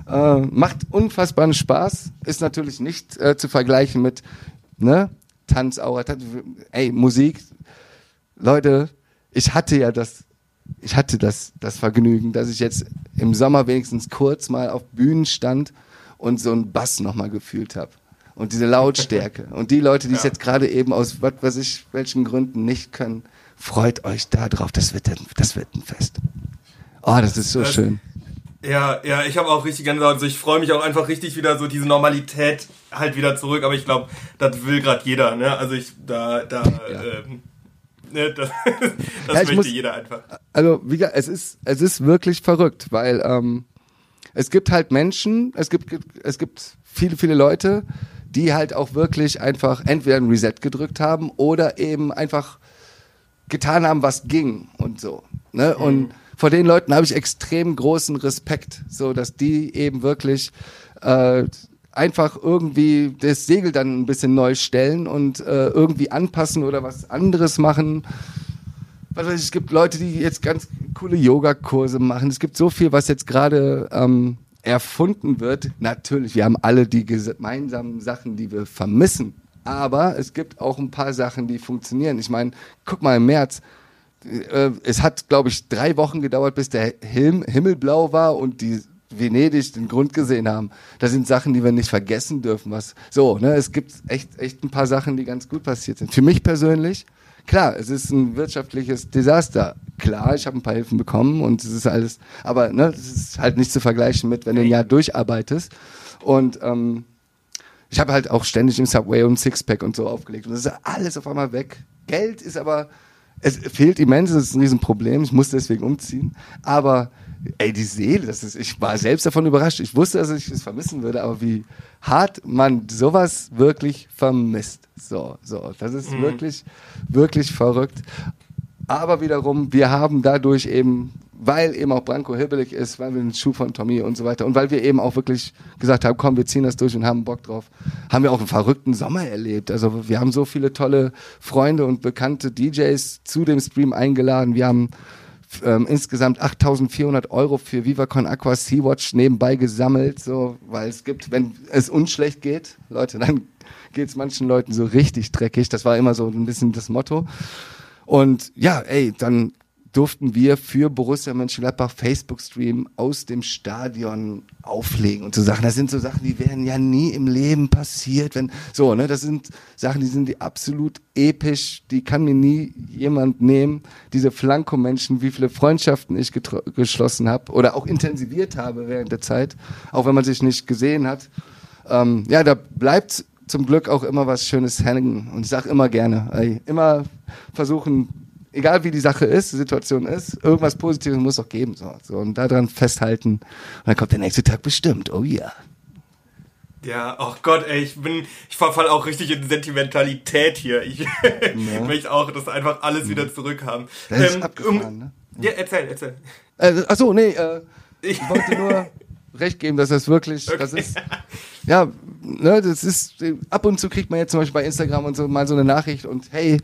äh, macht unfassbaren Spaß. Ist natürlich nicht äh, zu vergleichen mit, ne, Tanzaura, Tanz, ey, Musik. Leute, ich hatte ja das ich hatte das, das Vergnügen, dass ich jetzt im Sommer wenigstens kurz mal auf Bühnen stand und so einen Bass nochmal gefühlt habe. Und diese Lautstärke. Und die Leute, die es jetzt gerade eben aus was weiß ich, welchen Gründen nicht können, freut euch da drauf. Das wird, das wird ein Fest. Oh, das ist so das, schön. Ja, ja, ich habe auch richtig gerne, also ich freue mich auch einfach richtig wieder so diese Normalität halt wieder zurück, aber ich glaube, das will gerade jeder, ne? Also ich da da ja. ähm, Ne, das, das ja, möchte muss, jeder einfach. Also, wie gesagt, es ist, es ist wirklich verrückt, weil ähm, es gibt halt Menschen, es gibt, es gibt viele, viele Leute, die halt auch wirklich einfach entweder ein Reset gedrückt haben oder eben einfach getan haben, was ging und so. Ne? Mhm. Und vor den Leuten habe ich extrem großen Respekt, so dass die eben wirklich äh, einfach irgendwie das Segel dann ein bisschen neu stellen und äh, irgendwie anpassen oder was anderes machen. Was weiß ich, es gibt Leute, die jetzt ganz coole Yogakurse machen. Es gibt so viel, was jetzt gerade ähm, erfunden wird. Natürlich, wir haben alle die gemeinsamen Sachen, die wir vermissen. Aber es gibt auch ein paar Sachen, die funktionieren. Ich meine, guck mal im März. Äh, es hat, glaube ich, drei Wochen gedauert, bis der Himmel blau war und die Venedig den Grund gesehen haben. Das sind Sachen, die wir nicht vergessen dürfen. Was so, ne? Es gibt echt, echt ein paar Sachen, die ganz gut passiert sind. Für mich persönlich, klar, es ist ein wirtschaftliches Desaster. Klar, ich habe ein paar Hilfen bekommen und es ist alles, aber ne, das ist halt nicht zu vergleichen mit, wenn du ein Jahr durcharbeitest. Und ähm, ich habe halt auch ständig im Subway und Sixpack und so aufgelegt. Und das ist alles auf einmal weg. Geld ist aber, es fehlt immens, das ist ein Riesenproblem. Ich muss deswegen umziehen. Aber ey, die Seele, das ist, ich war selbst davon überrascht. Ich wusste, dass ich es vermissen würde, aber wie hart man sowas wirklich vermisst. So, so, das ist mhm. wirklich, wirklich verrückt. Aber wiederum, wir haben dadurch eben, weil eben auch Branko hibbelig ist, weil wir den Schuh von Tommy und so weiter und weil wir eben auch wirklich gesagt haben, komm, wir ziehen das durch und haben Bock drauf, haben wir auch einen verrückten Sommer erlebt. Also wir haben so viele tolle Freunde und bekannte DJs zu dem Stream eingeladen. Wir haben ähm, insgesamt 8.400 Euro für VivaCon Aqua Sea-Watch nebenbei gesammelt, so, weil es gibt, wenn es uns schlecht geht, Leute, dann geht es manchen Leuten so richtig dreckig. Das war immer so ein bisschen das Motto. Und ja, ey, dann durften wir für Borussia Mönchengladbach Facebook-Stream aus dem Stadion auflegen und so Sachen. Das sind so Sachen, die wären ja nie im Leben passiert, wenn so, ne, das sind Sachen, die sind die absolut episch, die kann mir nie jemand nehmen. Diese Flanko-Menschen, wie viele Freundschaften ich geschlossen habe oder auch intensiviert habe während der Zeit, auch wenn man sich nicht gesehen hat. Ähm, ja, da bleibt zum Glück auch immer was Schönes hängen und ich sag immer gerne, ey, immer versuchen egal wie die Sache ist, die Situation ist, irgendwas Positives muss es doch geben. So, so und daran festhalten. Und dann kommt der nächste Tag bestimmt. Oh ja. Ja, oh Gott, ey, ich bin, ich verfall auch richtig in Sentimentalität hier. Ich ja. möchte auch das einfach alles ja. wieder zurückhaben. Das ist ähm, abgefahren, um, ne? Ja, erzähl, erzähl. Äh, achso, nee, äh, ich wollte nur recht geben, dass das wirklich, okay. das ist, ja, ne, das ist, ab und zu kriegt man jetzt zum Beispiel bei Instagram und so mal so eine Nachricht und hey,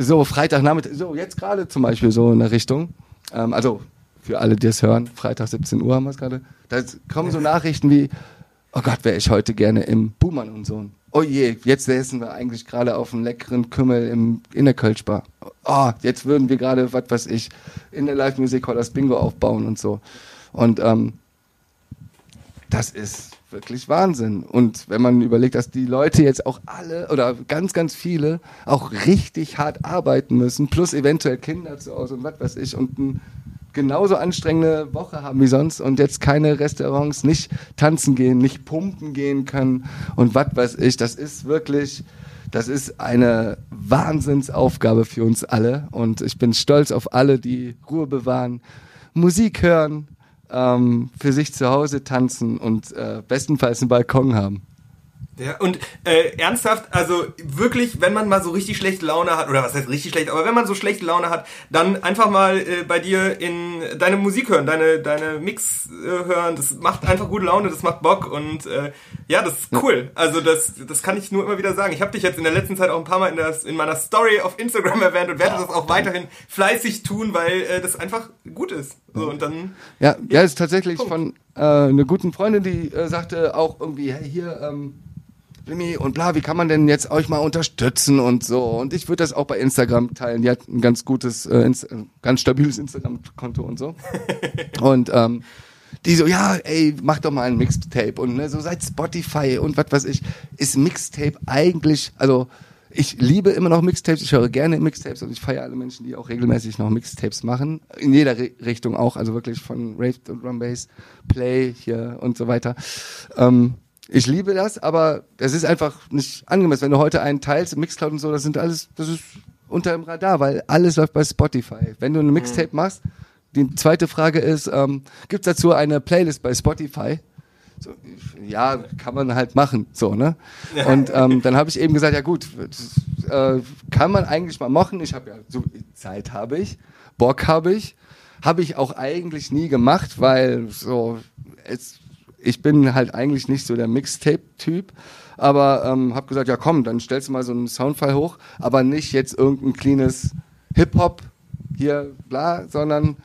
so Freitagnachmittag, so jetzt gerade zum Beispiel so in der Richtung. Ähm, also für alle, die es hören, Freitag 17 Uhr haben wir es gerade. Da kommen so Nachrichten wie, oh Gott, wäre ich heute gerne im Buhmann und Sohn. Oh je, jetzt essen wir eigentlich gerade auf einem leckeren Kümmel im, in der Kölschbar. Oh, jetzt würden wir gerade, was weiß ich, in der Live Music Hall das Bingo aufbauen und so. Und ähm, das ist wirklich Wahnsinn. Und wenn man überlegt, dass die Leute jetzt auch alle oder ganz, ganz viele auch richtig hart arbeiten müssen, plus eventuell Kinder zu Hause und was weiß ich, und eine genauso anstrengende Woche haben wie sonst und jetzt keine Restaurants, nicht tanzen gehen, nicht pumpen gehen können und was weiß ich, das ist wirklich, das ist eine Wahnsinnsaufgabe für uns alle und ich bin stolz auf alle, die Ruhe bewahren, Musik hören, ähm, für sich zu Hause tanzen und äh, bestenfalls einen Balkon haben. Ja, und äh, ernsthaft, also wirklich, wenn man mal so richtig schlechte Laune hat, oder was heißt richtig schlecht, aber wenn man so schlechte Laune hat, dann einfach mal äh, bei dir in deine Musik hören, deine, deine Mix äh, hören, das macht einfach gute Laune, das macht Bock und äh, ja, das ist cool. Also das, das kann ich nur immer wieder sagen. Ich habe dich jetzt in der letzten Zeit auch ein paar Mal in, das, in meiner Story auf Instagram erwähnt und werde das auch weiterhin fleißig tun, weil äh, das einfach gut ist. So, und dann, ja, ja, ist tatsächlich Punkt. von äh, einer guten Freundin, die äh, sagte auch irgendwie, hey, hier, ähm, und bla, wie kann man denn jetzt euch mal unterstützen und so. Und ich würde das auch bei Instagram teilen. Die hat ein ganz gutes, äh, Inst ganz stabiles Instagram-Konto und so. und ähm, die so, ja, ey, mach doch mal ein Mixtape und ne, so seit Spotify und was weiß ich, ist Mixtape eigentlich, also ich liebe immer noch Mixtapes, ich höre gerne Mixtapes und ich feiere alle Menschen, die auch regelmäßig noch Mixtapes machen. In jeder Re Richtung auch, also wirklich von Rave und Drum Bass, Play hier und so weiter. Ähm, ich liebe das, aber es ist einfach nicht angemessen. Wenn du heute einen teilst, Mixcloud und so, das sind alles, das ist unter dem Radar, weil alles läuft bei Spotify. Wenn du eine Mixtape mhm. machst, die zweite Frage ist, ähm, gibt es dazu eine Playlist bei Spotify? So, ja, kann man halt machen, so, ne? Und ähm, dann habe ich eben gesagt, ja gut, das, äh, kann man eigentlich mal machen. Ich habe ja, so Zeit habe ich, Bock habe ich, habe ich auch eigentlich nie gemacht, weil so, es, ich bin halt eigentlich nicht so der Mixtape-Typ, aber ähm, habe gesagt, ja komm, dann stellst du mal so einen Soundfile hoch, aber nicht jetzt irgendein cleanes Hip-Hop hier, bla, sondern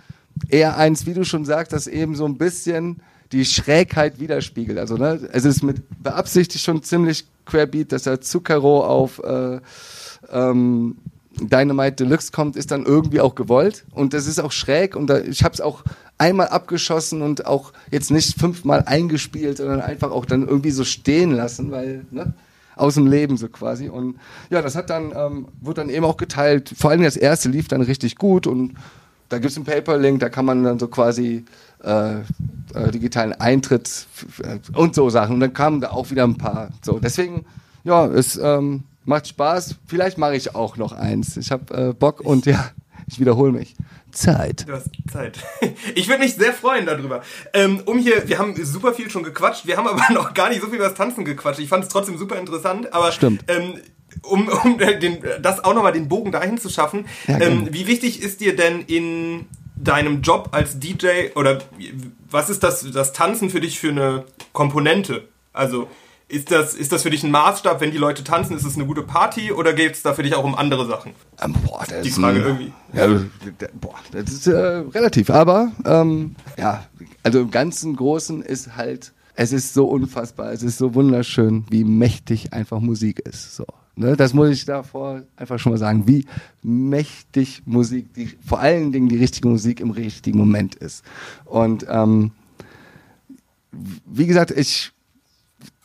eher eins, wie du schon sagst, das eben so ein bisschen die Schrägheit widerspiegelt. Also ne, es ist mit beabsichtigt schon ziemlich querbeat, dass er Zucchero auf äh, ähm, Dynamite Deluxe kommt, ist dann irgendwie auch gewollt und das ist auch schräg und da, ich habe es auch einmal abgeschossen und auch jetzt nicht fünfmal eingespielt, sondern einfach auch dann irgendwie so stehen lassen, weil ne, aus dem Leben so quasi und ja, das hat dann ähm, wurde dann eben auch geteilt. Vor allem das erste lief dann richtig gut und da gibt es einen Paperlink, da kann man dann so quasi äh, äh, digitalen Eintritt und so Sachen. Und dann kamen da auch wieder ein paar. So, deswegen, ja, es ähm, macht Spaß. Vielleicht mache ich auch noch eins. Ich habe äh, Bock und ja, ich wiederhole mich. Zeit. Du hast Zeit. Ich würde mich sehr freuen darüber. Ähm, um hier, wir haben super viel schon gequatscht, wir haben aber noch gar nicht so viel über das Tanzen gequatscht. Ich fand es trotzdem super interessant, aber Stimmt. Ähm, um, um den, das auch nochmal den Bogen dahin zu schaffen, ja, ähm, wie wichtig ist dir denn in deinem Job als DJ oder was ist das, das Tanzen für dich für eine Komponente? Also ist das, ist das für dich ein Maßstab, wenn die Leute tanzen, ist es eine gute Party oder geht es da für dich auch um andere Sachen? Ähm, boah, das die Frage ein, irgendwie. Ja, boah, das ist äh, relativ, aber ähm, ja, also im ganzen Großen ist halt, es ist so unfassbar, es ist so wunderschön, wie mächtig einfach Musik ist. So. Ne, das muss ich davor einfach schon mal sagen, wie mächtig Musik, die, vor allen Dingen die richtige Musik im richtigen Moment ist. Und ähm, wie gesagt, ich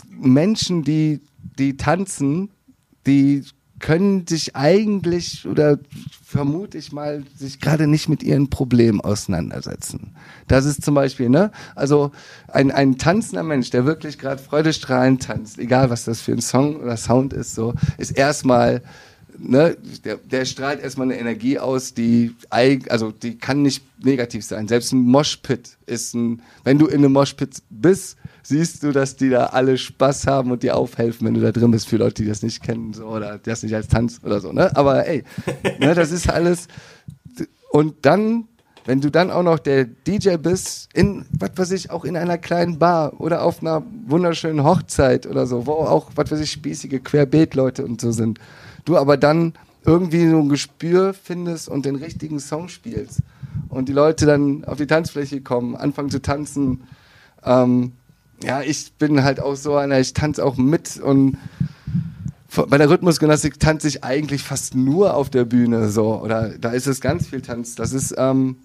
Menschen, die die tanzen, die können sich eigentlich oder vermute ich mal sich gerade nicht mit ihren Problemen auseinandersetzen. Das ist zum Beispiel, ne? Also ein, ein tanzender Mensch, der wirklich gerade freudestrahlend tanzt, egal was das für ein Song oder Sound ist, so, ist erstmal Ne, der, der strahlt erstmal eine Energie aus, die also die kann nicht negativ sein. Selbst ein Moshpit ist ein, wenn du in einem Moshpit bist, siehst du, dass die da alle Spaß haben und dir aufhelfen, wenn du da drin bist, für Leute, die das nicht kennen so, oder das nicht als Tanz oder so. Ne? Aber ey, ne, das ist alles. Und dann, wenn du dann auch noch der DJ bist, in, was weiß ich, auch in einer kleinen Bar oder auf einer wunderschönen Hochzeit oder so, wo auch, was weiß ich, spießige Querbeet-Leute und so sind, du aber dann irgendwie so ein Gespür findest und den richtigen Song spielst und die Leute dann auf die Tanzfläche kommen, anfangen zu tanzen, ähm, ja, ich bin halt auch so einer, ich tanze auch mit und bei der Rhythmusgymnastik tanze ich eigentlich fast nur auf der Bühne so oder da ist es ganz viel Tanz. Das ist ähm,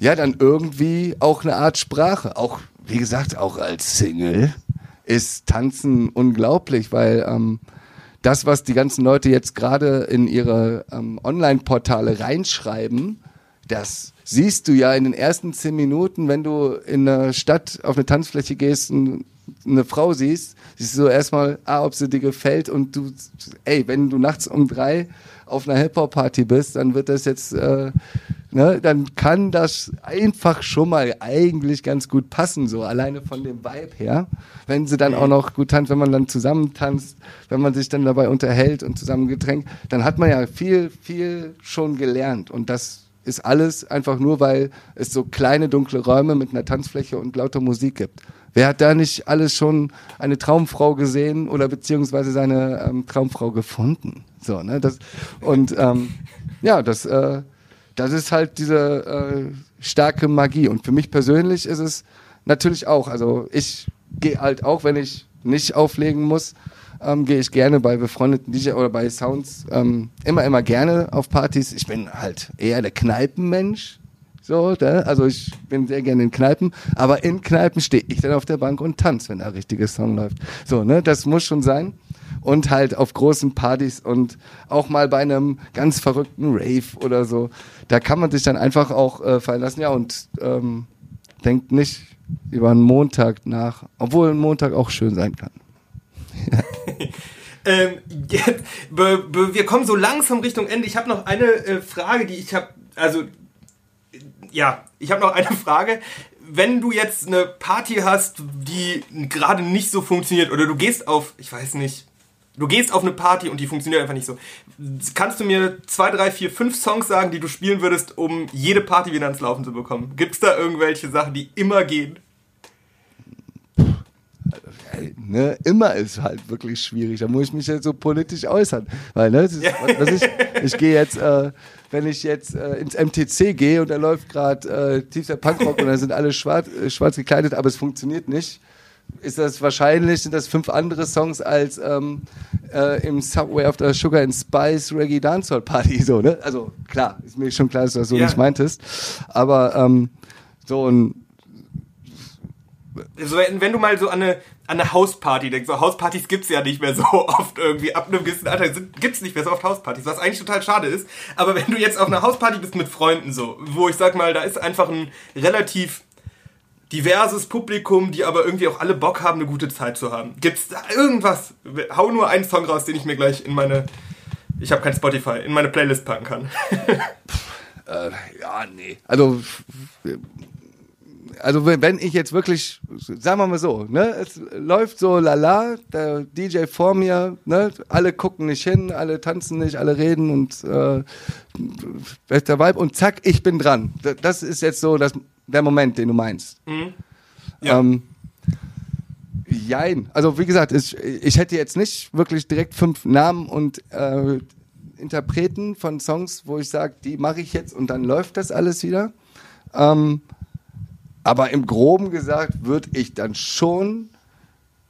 ja dann irgendwie auch eine Art Sprache. Auch wie gesagt, auch als Single ist Tanzen unglaublich, weil ähm, das, was die ganzen Leute jetzt gerade in ihre ähm, Online-Portale reinschreiben, das siehst du ja in den ersten zehn Minuten, wenn du in einer Stadt auf eine Tanzfläche gehst und eine Frau siehst, siehst du erstmal, ah, ob sie dir gefällt und du, ey, wenn du nachts um drei auf einer Hip-Hop-Party bist, dann wird das jetzt äh, ne, dann kann das einfach schon mal eigentlich ganz gut passen, so alleine von dem Vibe her. Wenn sie dann auch noch gut tanzt, wenn man dann zusammen tanzt, wenn man sich dann dabei unterhält und zusammen getränkt, dann hat man ja viel, viel schon gelernt. Und das ist alles einfach nur, weil es so kleine dunkle Räume mit einer Tanzfläche und lauter Musik gibt. Wer hat da nicht alles schon eine Traumfrau gesehen oder beziehungsweise seine ähm, Traumfrau gefunden? So, ne? Das, und ähm, ja, das, äh, das ist halt diese äh, starke Magie. Und für mich persönlich ist es natürlich auch, also ich gehe halt auch, wenn ich nicht auflegen muss, ähm, gehe ich gerne bei befreundeten DJ oder bei Sounds ähm, immer, immer gerne auf Partys. Ich bin halt eher der Kneipenmensch. So, ne? also ich bin sehr gerne in Kneipen, aber in Kneipen stehe ich dann auf der Bank und tanze, wenn der richtige Song läuft. So, ne, das muss schon sein. Und halt auf großen Partys und auch mal bei einem ganz verrückten Rave oder so. Da kann man sich dann einfach auch äh, fallen lassen. Ja, und ähm, denkt nicht über einen Montag nach, obwohl ein Montag auch schön sein kann. ähm, jetzt, wir kommen so langsam Richtung Ende. Ich habe noch eine äh, Frage, die ich habe, also ja, ich habe noch eine Frage. Wenn du jetzt eine Party hast, die gerade nicht so funktioniert, oder du gehst auf, ich weiß nicht, du gehst auf eine Party und die funktioniert einfach nicht so. Kannst du mir zwei, drei, vier, fünf Songs sagen, die du spielen würdest, um jede Party wieder ans Laufen zu bekommen? Gibt es da irgendwelche Sachen, die immer gehen? Ne, immer ist halt wirklich schwierig. Da muss ich mich jetzt so politisch äußern. Weil, ne, ist, was ich, ich gehe jetzt, äh, wenn ich jetzt äh, ins MTC gehe und da läuft gerade äh, tiefster Punkrock und da sind alle schwarz, äh, schwarz gekleidet, aber es funktioniert nicht, ist das wahrscheinlich, sind das fünf andere Songs als ähm, äh, im Subway auf der Sugar and Spice Reggae Dancehall Party. So, ne? Also klar, ist mir schon klar, dass du das so ja. nicht meintest. Aber ähm, so ein so, wenn du mal so an eine, an eine Hausparty denkst, so Hauspartys gibt's ja nicht mehr so oft irgendwie, ab einem gewissen Alter gibt's nicht mehr so oft Hauspartys, was eigentlich total schade ist. Aber wenn du jetzt auf einer Hausparty bist mit Freunden so, wo ich sag mal, da ist einfach ein relativ diverses Publikum, die aber irgendwie auch alle Bock haben, eine gute Zeit zu haben. Gibt's da irgendwas? Hau nur einen Song raus, den ich mir gleich in meine, ich habe kein Spotify, in meine Playlist packen kann. äh, ja, nee. Also also wenn ich jetzt wirklich, sagen wir mal so, ne, es läuft so lala, der DJ vor mir, ne, alle gucken nicht hin, alle tanzen nicht, alle reden und äh, bester Vibe und zack, ich bin dran. Das ist jetzt so das, der Moment, den du meinst. Mhm. Ja. Ähm, jein. Also wie gesagt, ich, ich hätte jetzt nicht wirklich direkt fünf Namen und äh, Interpreten von Songs, wo ich sage, die mache ich jetzt und dann läuft das alles wieder. Ähm, aber im Groben gesagt würde ich dann schon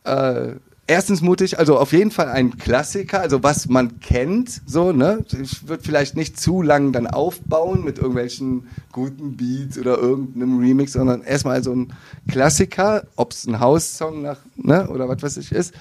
äh, erstens mutig, also auf jeden Fall ein Klassiker, also was man kennt, so, ne? Ich würde vielleicht nicht zu lang dann aufbauen mit irgendwelchen guten Beats oder irgendeinem Remix, sondern erstmal so ein Klassiker, ob es ein House-Song nach, ne, oder was weiß ich ist,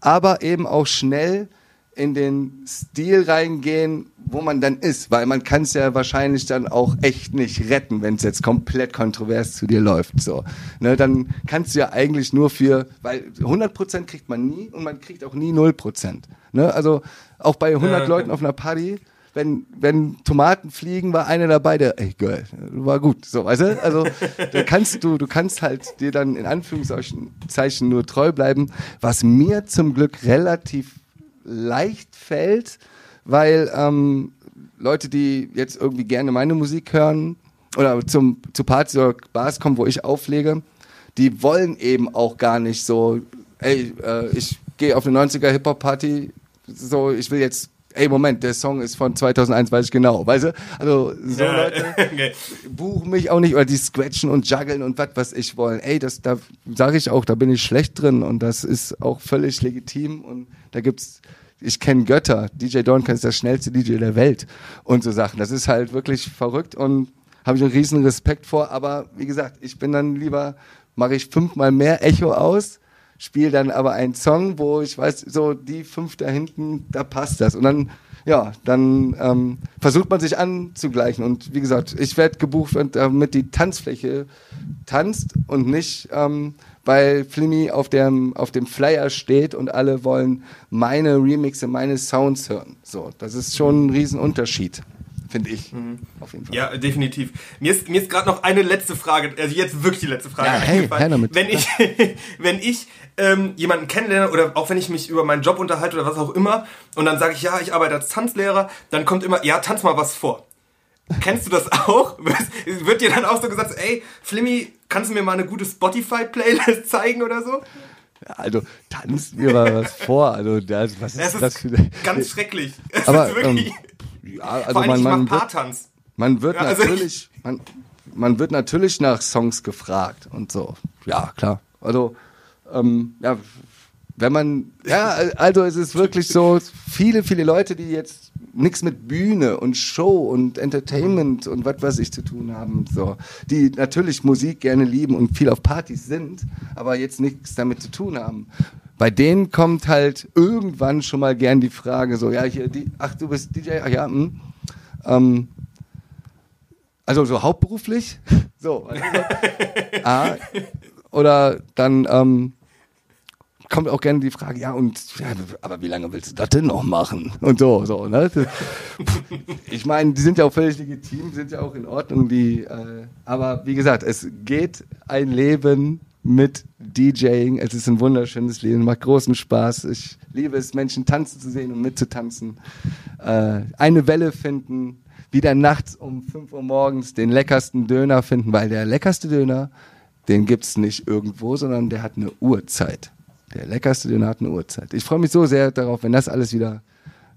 aber eben auch schnell in den Stil reingehen, wo man dann ist, weil man kann es ja wahrscheinlich dann auch echt nicht retten, wenn es jetzt komplett kontrovers zu dir läuft. So, ne, dann kannst du ja eigentlich nur für, weil 100% kriegt man nie und man kriegt auch nie 0%. Ne? Also auch bei 100 ja, Leuten auf einer Party, wenn, wenn Tomaten fliegen, war einer dabei, der, ey, geil, war gut, so, weißt du? Also, da kannst du, du kannst halt dir dann in Anführungszeichen nur treu bleiben, was mir zum Glück relativ leicht fällt, weil ähm, Leute, die jetzt irgendwie gerne meine Musik hören oder zum, zu Partys oder Bars kommen, wo ich auflege, die wollen eben auch gar nicht so, ey, äh, ich gehe auf eine 90er Hip-Hop-Party, so, ich will jetzt ey, Moment, der Song ist von 2001, weiß ich genau, weißt du? Also, so ja, Leute okay. buchen mich auch nicht, oder die scratchen und juggeln und was, was ich wollen. Ey, das, da sage ich auch, da bin ich schlecht drin und das ist auch völlig legitim und da gibt's, ich kenne Götter, DJ Dornkan ist der schnellste DJ der Welt und so Sachen. Das ist halt wirklich verrückt und habe ich einen riesen Respekt vor, aber wie gesagt, ich bin dann lieber, mache ich fünfmal mehr Echo aus, spiele dann aber einen Song, wo ich weiß, so die fünf da hinten, da passt das. Und dann, ja, dann ähm, versucht man sich anzugleichen. Und wie gesagt, ich werde gebucht, damit die Tanzfläche tanzt und nicht ähm, weil Flimmy auf dem, auf dem Flyer steht und alle wollen meine Remixe, meine Sounds hören. So, das ist schon ein Riesenunterschied, finde ich. Mhm. Auf jeden Fall. Ja, definitiv. Mir ist, mir ist gerade noch eine letzte Frage, also jetzt wirklich die letzte Frage ja, hey, hey damit. Wenn ich, wenn ich ähm, jemanden kennenlerne oder auch wenn ich mich über meinen Job unterhalte oder was auch immer und dann sage ich, ja, ich arbeite als Tanzlehrer, dann kommt immer, ja, tanz mal was vor. Kennst du das auch? Wird dir dann auch so gesagt, ey, Flimmy, kannst du mir mal eine gute Spotify-Playlist zeigen oder so? Also tanzt mir mal was vor. Also das, was ist, ist das für ganz schrecklich. Es Aber ähm, ja, also Vor allem, man, man Paartanz. Man wird ja, also natürlich, man, man wird natürlich nach Songs gefragt und so. Ja, klar. Also ähm, ja, wenn man, ja, also es ist wirklich so, viele, viele Leute, die jetzt nichts mit Bühne und Show und Entertainment und was weiß ich zu tun haben, so, die natürlich Musik gerne lieben und viel auf Partys sind, aber jetzt nichts damit zu tun haben. Bei denen kommt halt irgendwann schon mal gern die Frage so, ja, hier, die, ach, du bist DJ, ach ja, hm, ähm, also so hauptberuflich, so, also, ah, oder dann, ähm, kommt auch gerne die Frage, ja, und ja, aber wie lange willst du das denn noch machen? Und so, so, ne? Ich meine, die sind ja auch völlig legitim, sind ja auch in Ordnung, die, äh, aber wie gesagt, es geht ein Leben mit DJing. Es ist ein wunderschönes Leben, macht großen Spaß. Ich liebe es, Menschen tanzen zu sehen und mitzutanzen. Äh, eine Welle finden, wieder nachts um 5 Uhr morgens den leckersten Döner finden, weil der leckerste Döner, den gibt es nicht irgendwo, sondern der hat eine Uhrzeit. Der leckerste Döner hat eine Uhrzeit. Ich freue mich so sehr darauf, wenn das alles wieder,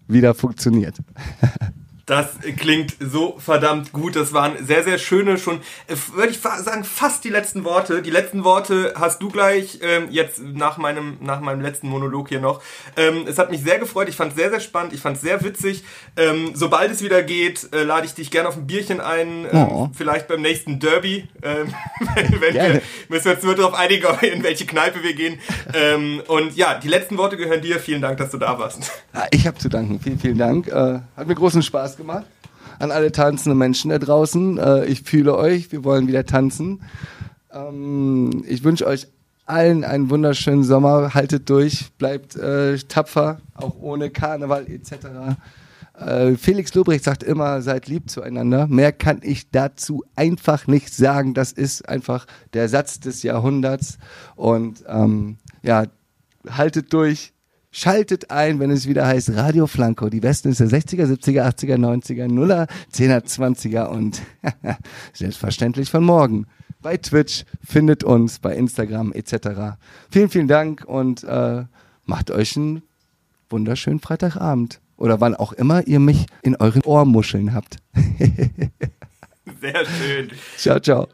wieder funktioniert. Das klingt so verdammt gut. Das waren sehr, sehr schöne, schon, äh, würde ich sagen, fast die letzten Worte. Die letzten Worte hast du gleich, ähm, jetzt nach meinem, nach meinem letzten Monolog hier noch. Ähm, es hat mich sehr gefreut. Ich fand es sehr, sehr spannend. Ich fand es sehr witzig. Ähm, sobald es wieder geht, äh, lade ich dich gerne auf ein Bierchen ein. Ähm, oh. Vielleicht beim nächsten Derby. Ähm, wenn wir, müssen wir uns nur darauf einigen, in welche Kneipe wir gehen. Ähm, und ja, die letzten Worte gehören dir. Vielen Dank, dass du da warst. Ich habe zu danken. Vielen, vielen Dank. Äh, hat mir großen Spaß gemacht. An alle tanzenden Menschen da draußen. Äh, ich fühle euch. Wir wollen wieder tanzen. Ähm, ich wünsche euch allen einen wunderschönen Sommer. Haltet durch, bleibt äh, tapfer, auch ohne Karneval etc. Äh, Felix Lobrecht sagt immer, seid lieb zueinander. Mehr kann ich dazu einfach nicht sagen. Das ist einfach der Satz des Jahrhunderts. Und ähm, ja, haltet durch. Schaltet ein, wenn es wieder heißt Radio Flanco. Die Westen ist der 60er, 70er, 80er, 90er, 0er, 10er, 20er und selbstverständlich von morgen. Bei Twitch findet uns, bei Instagram etc. Vielen, vielen Dank und äh, macht euch einen wunderschönen Freitagabend. Oder wann auch immer ihr mich in euren Ohrmuscheln habt. Sehr schön. Ciao, ciao.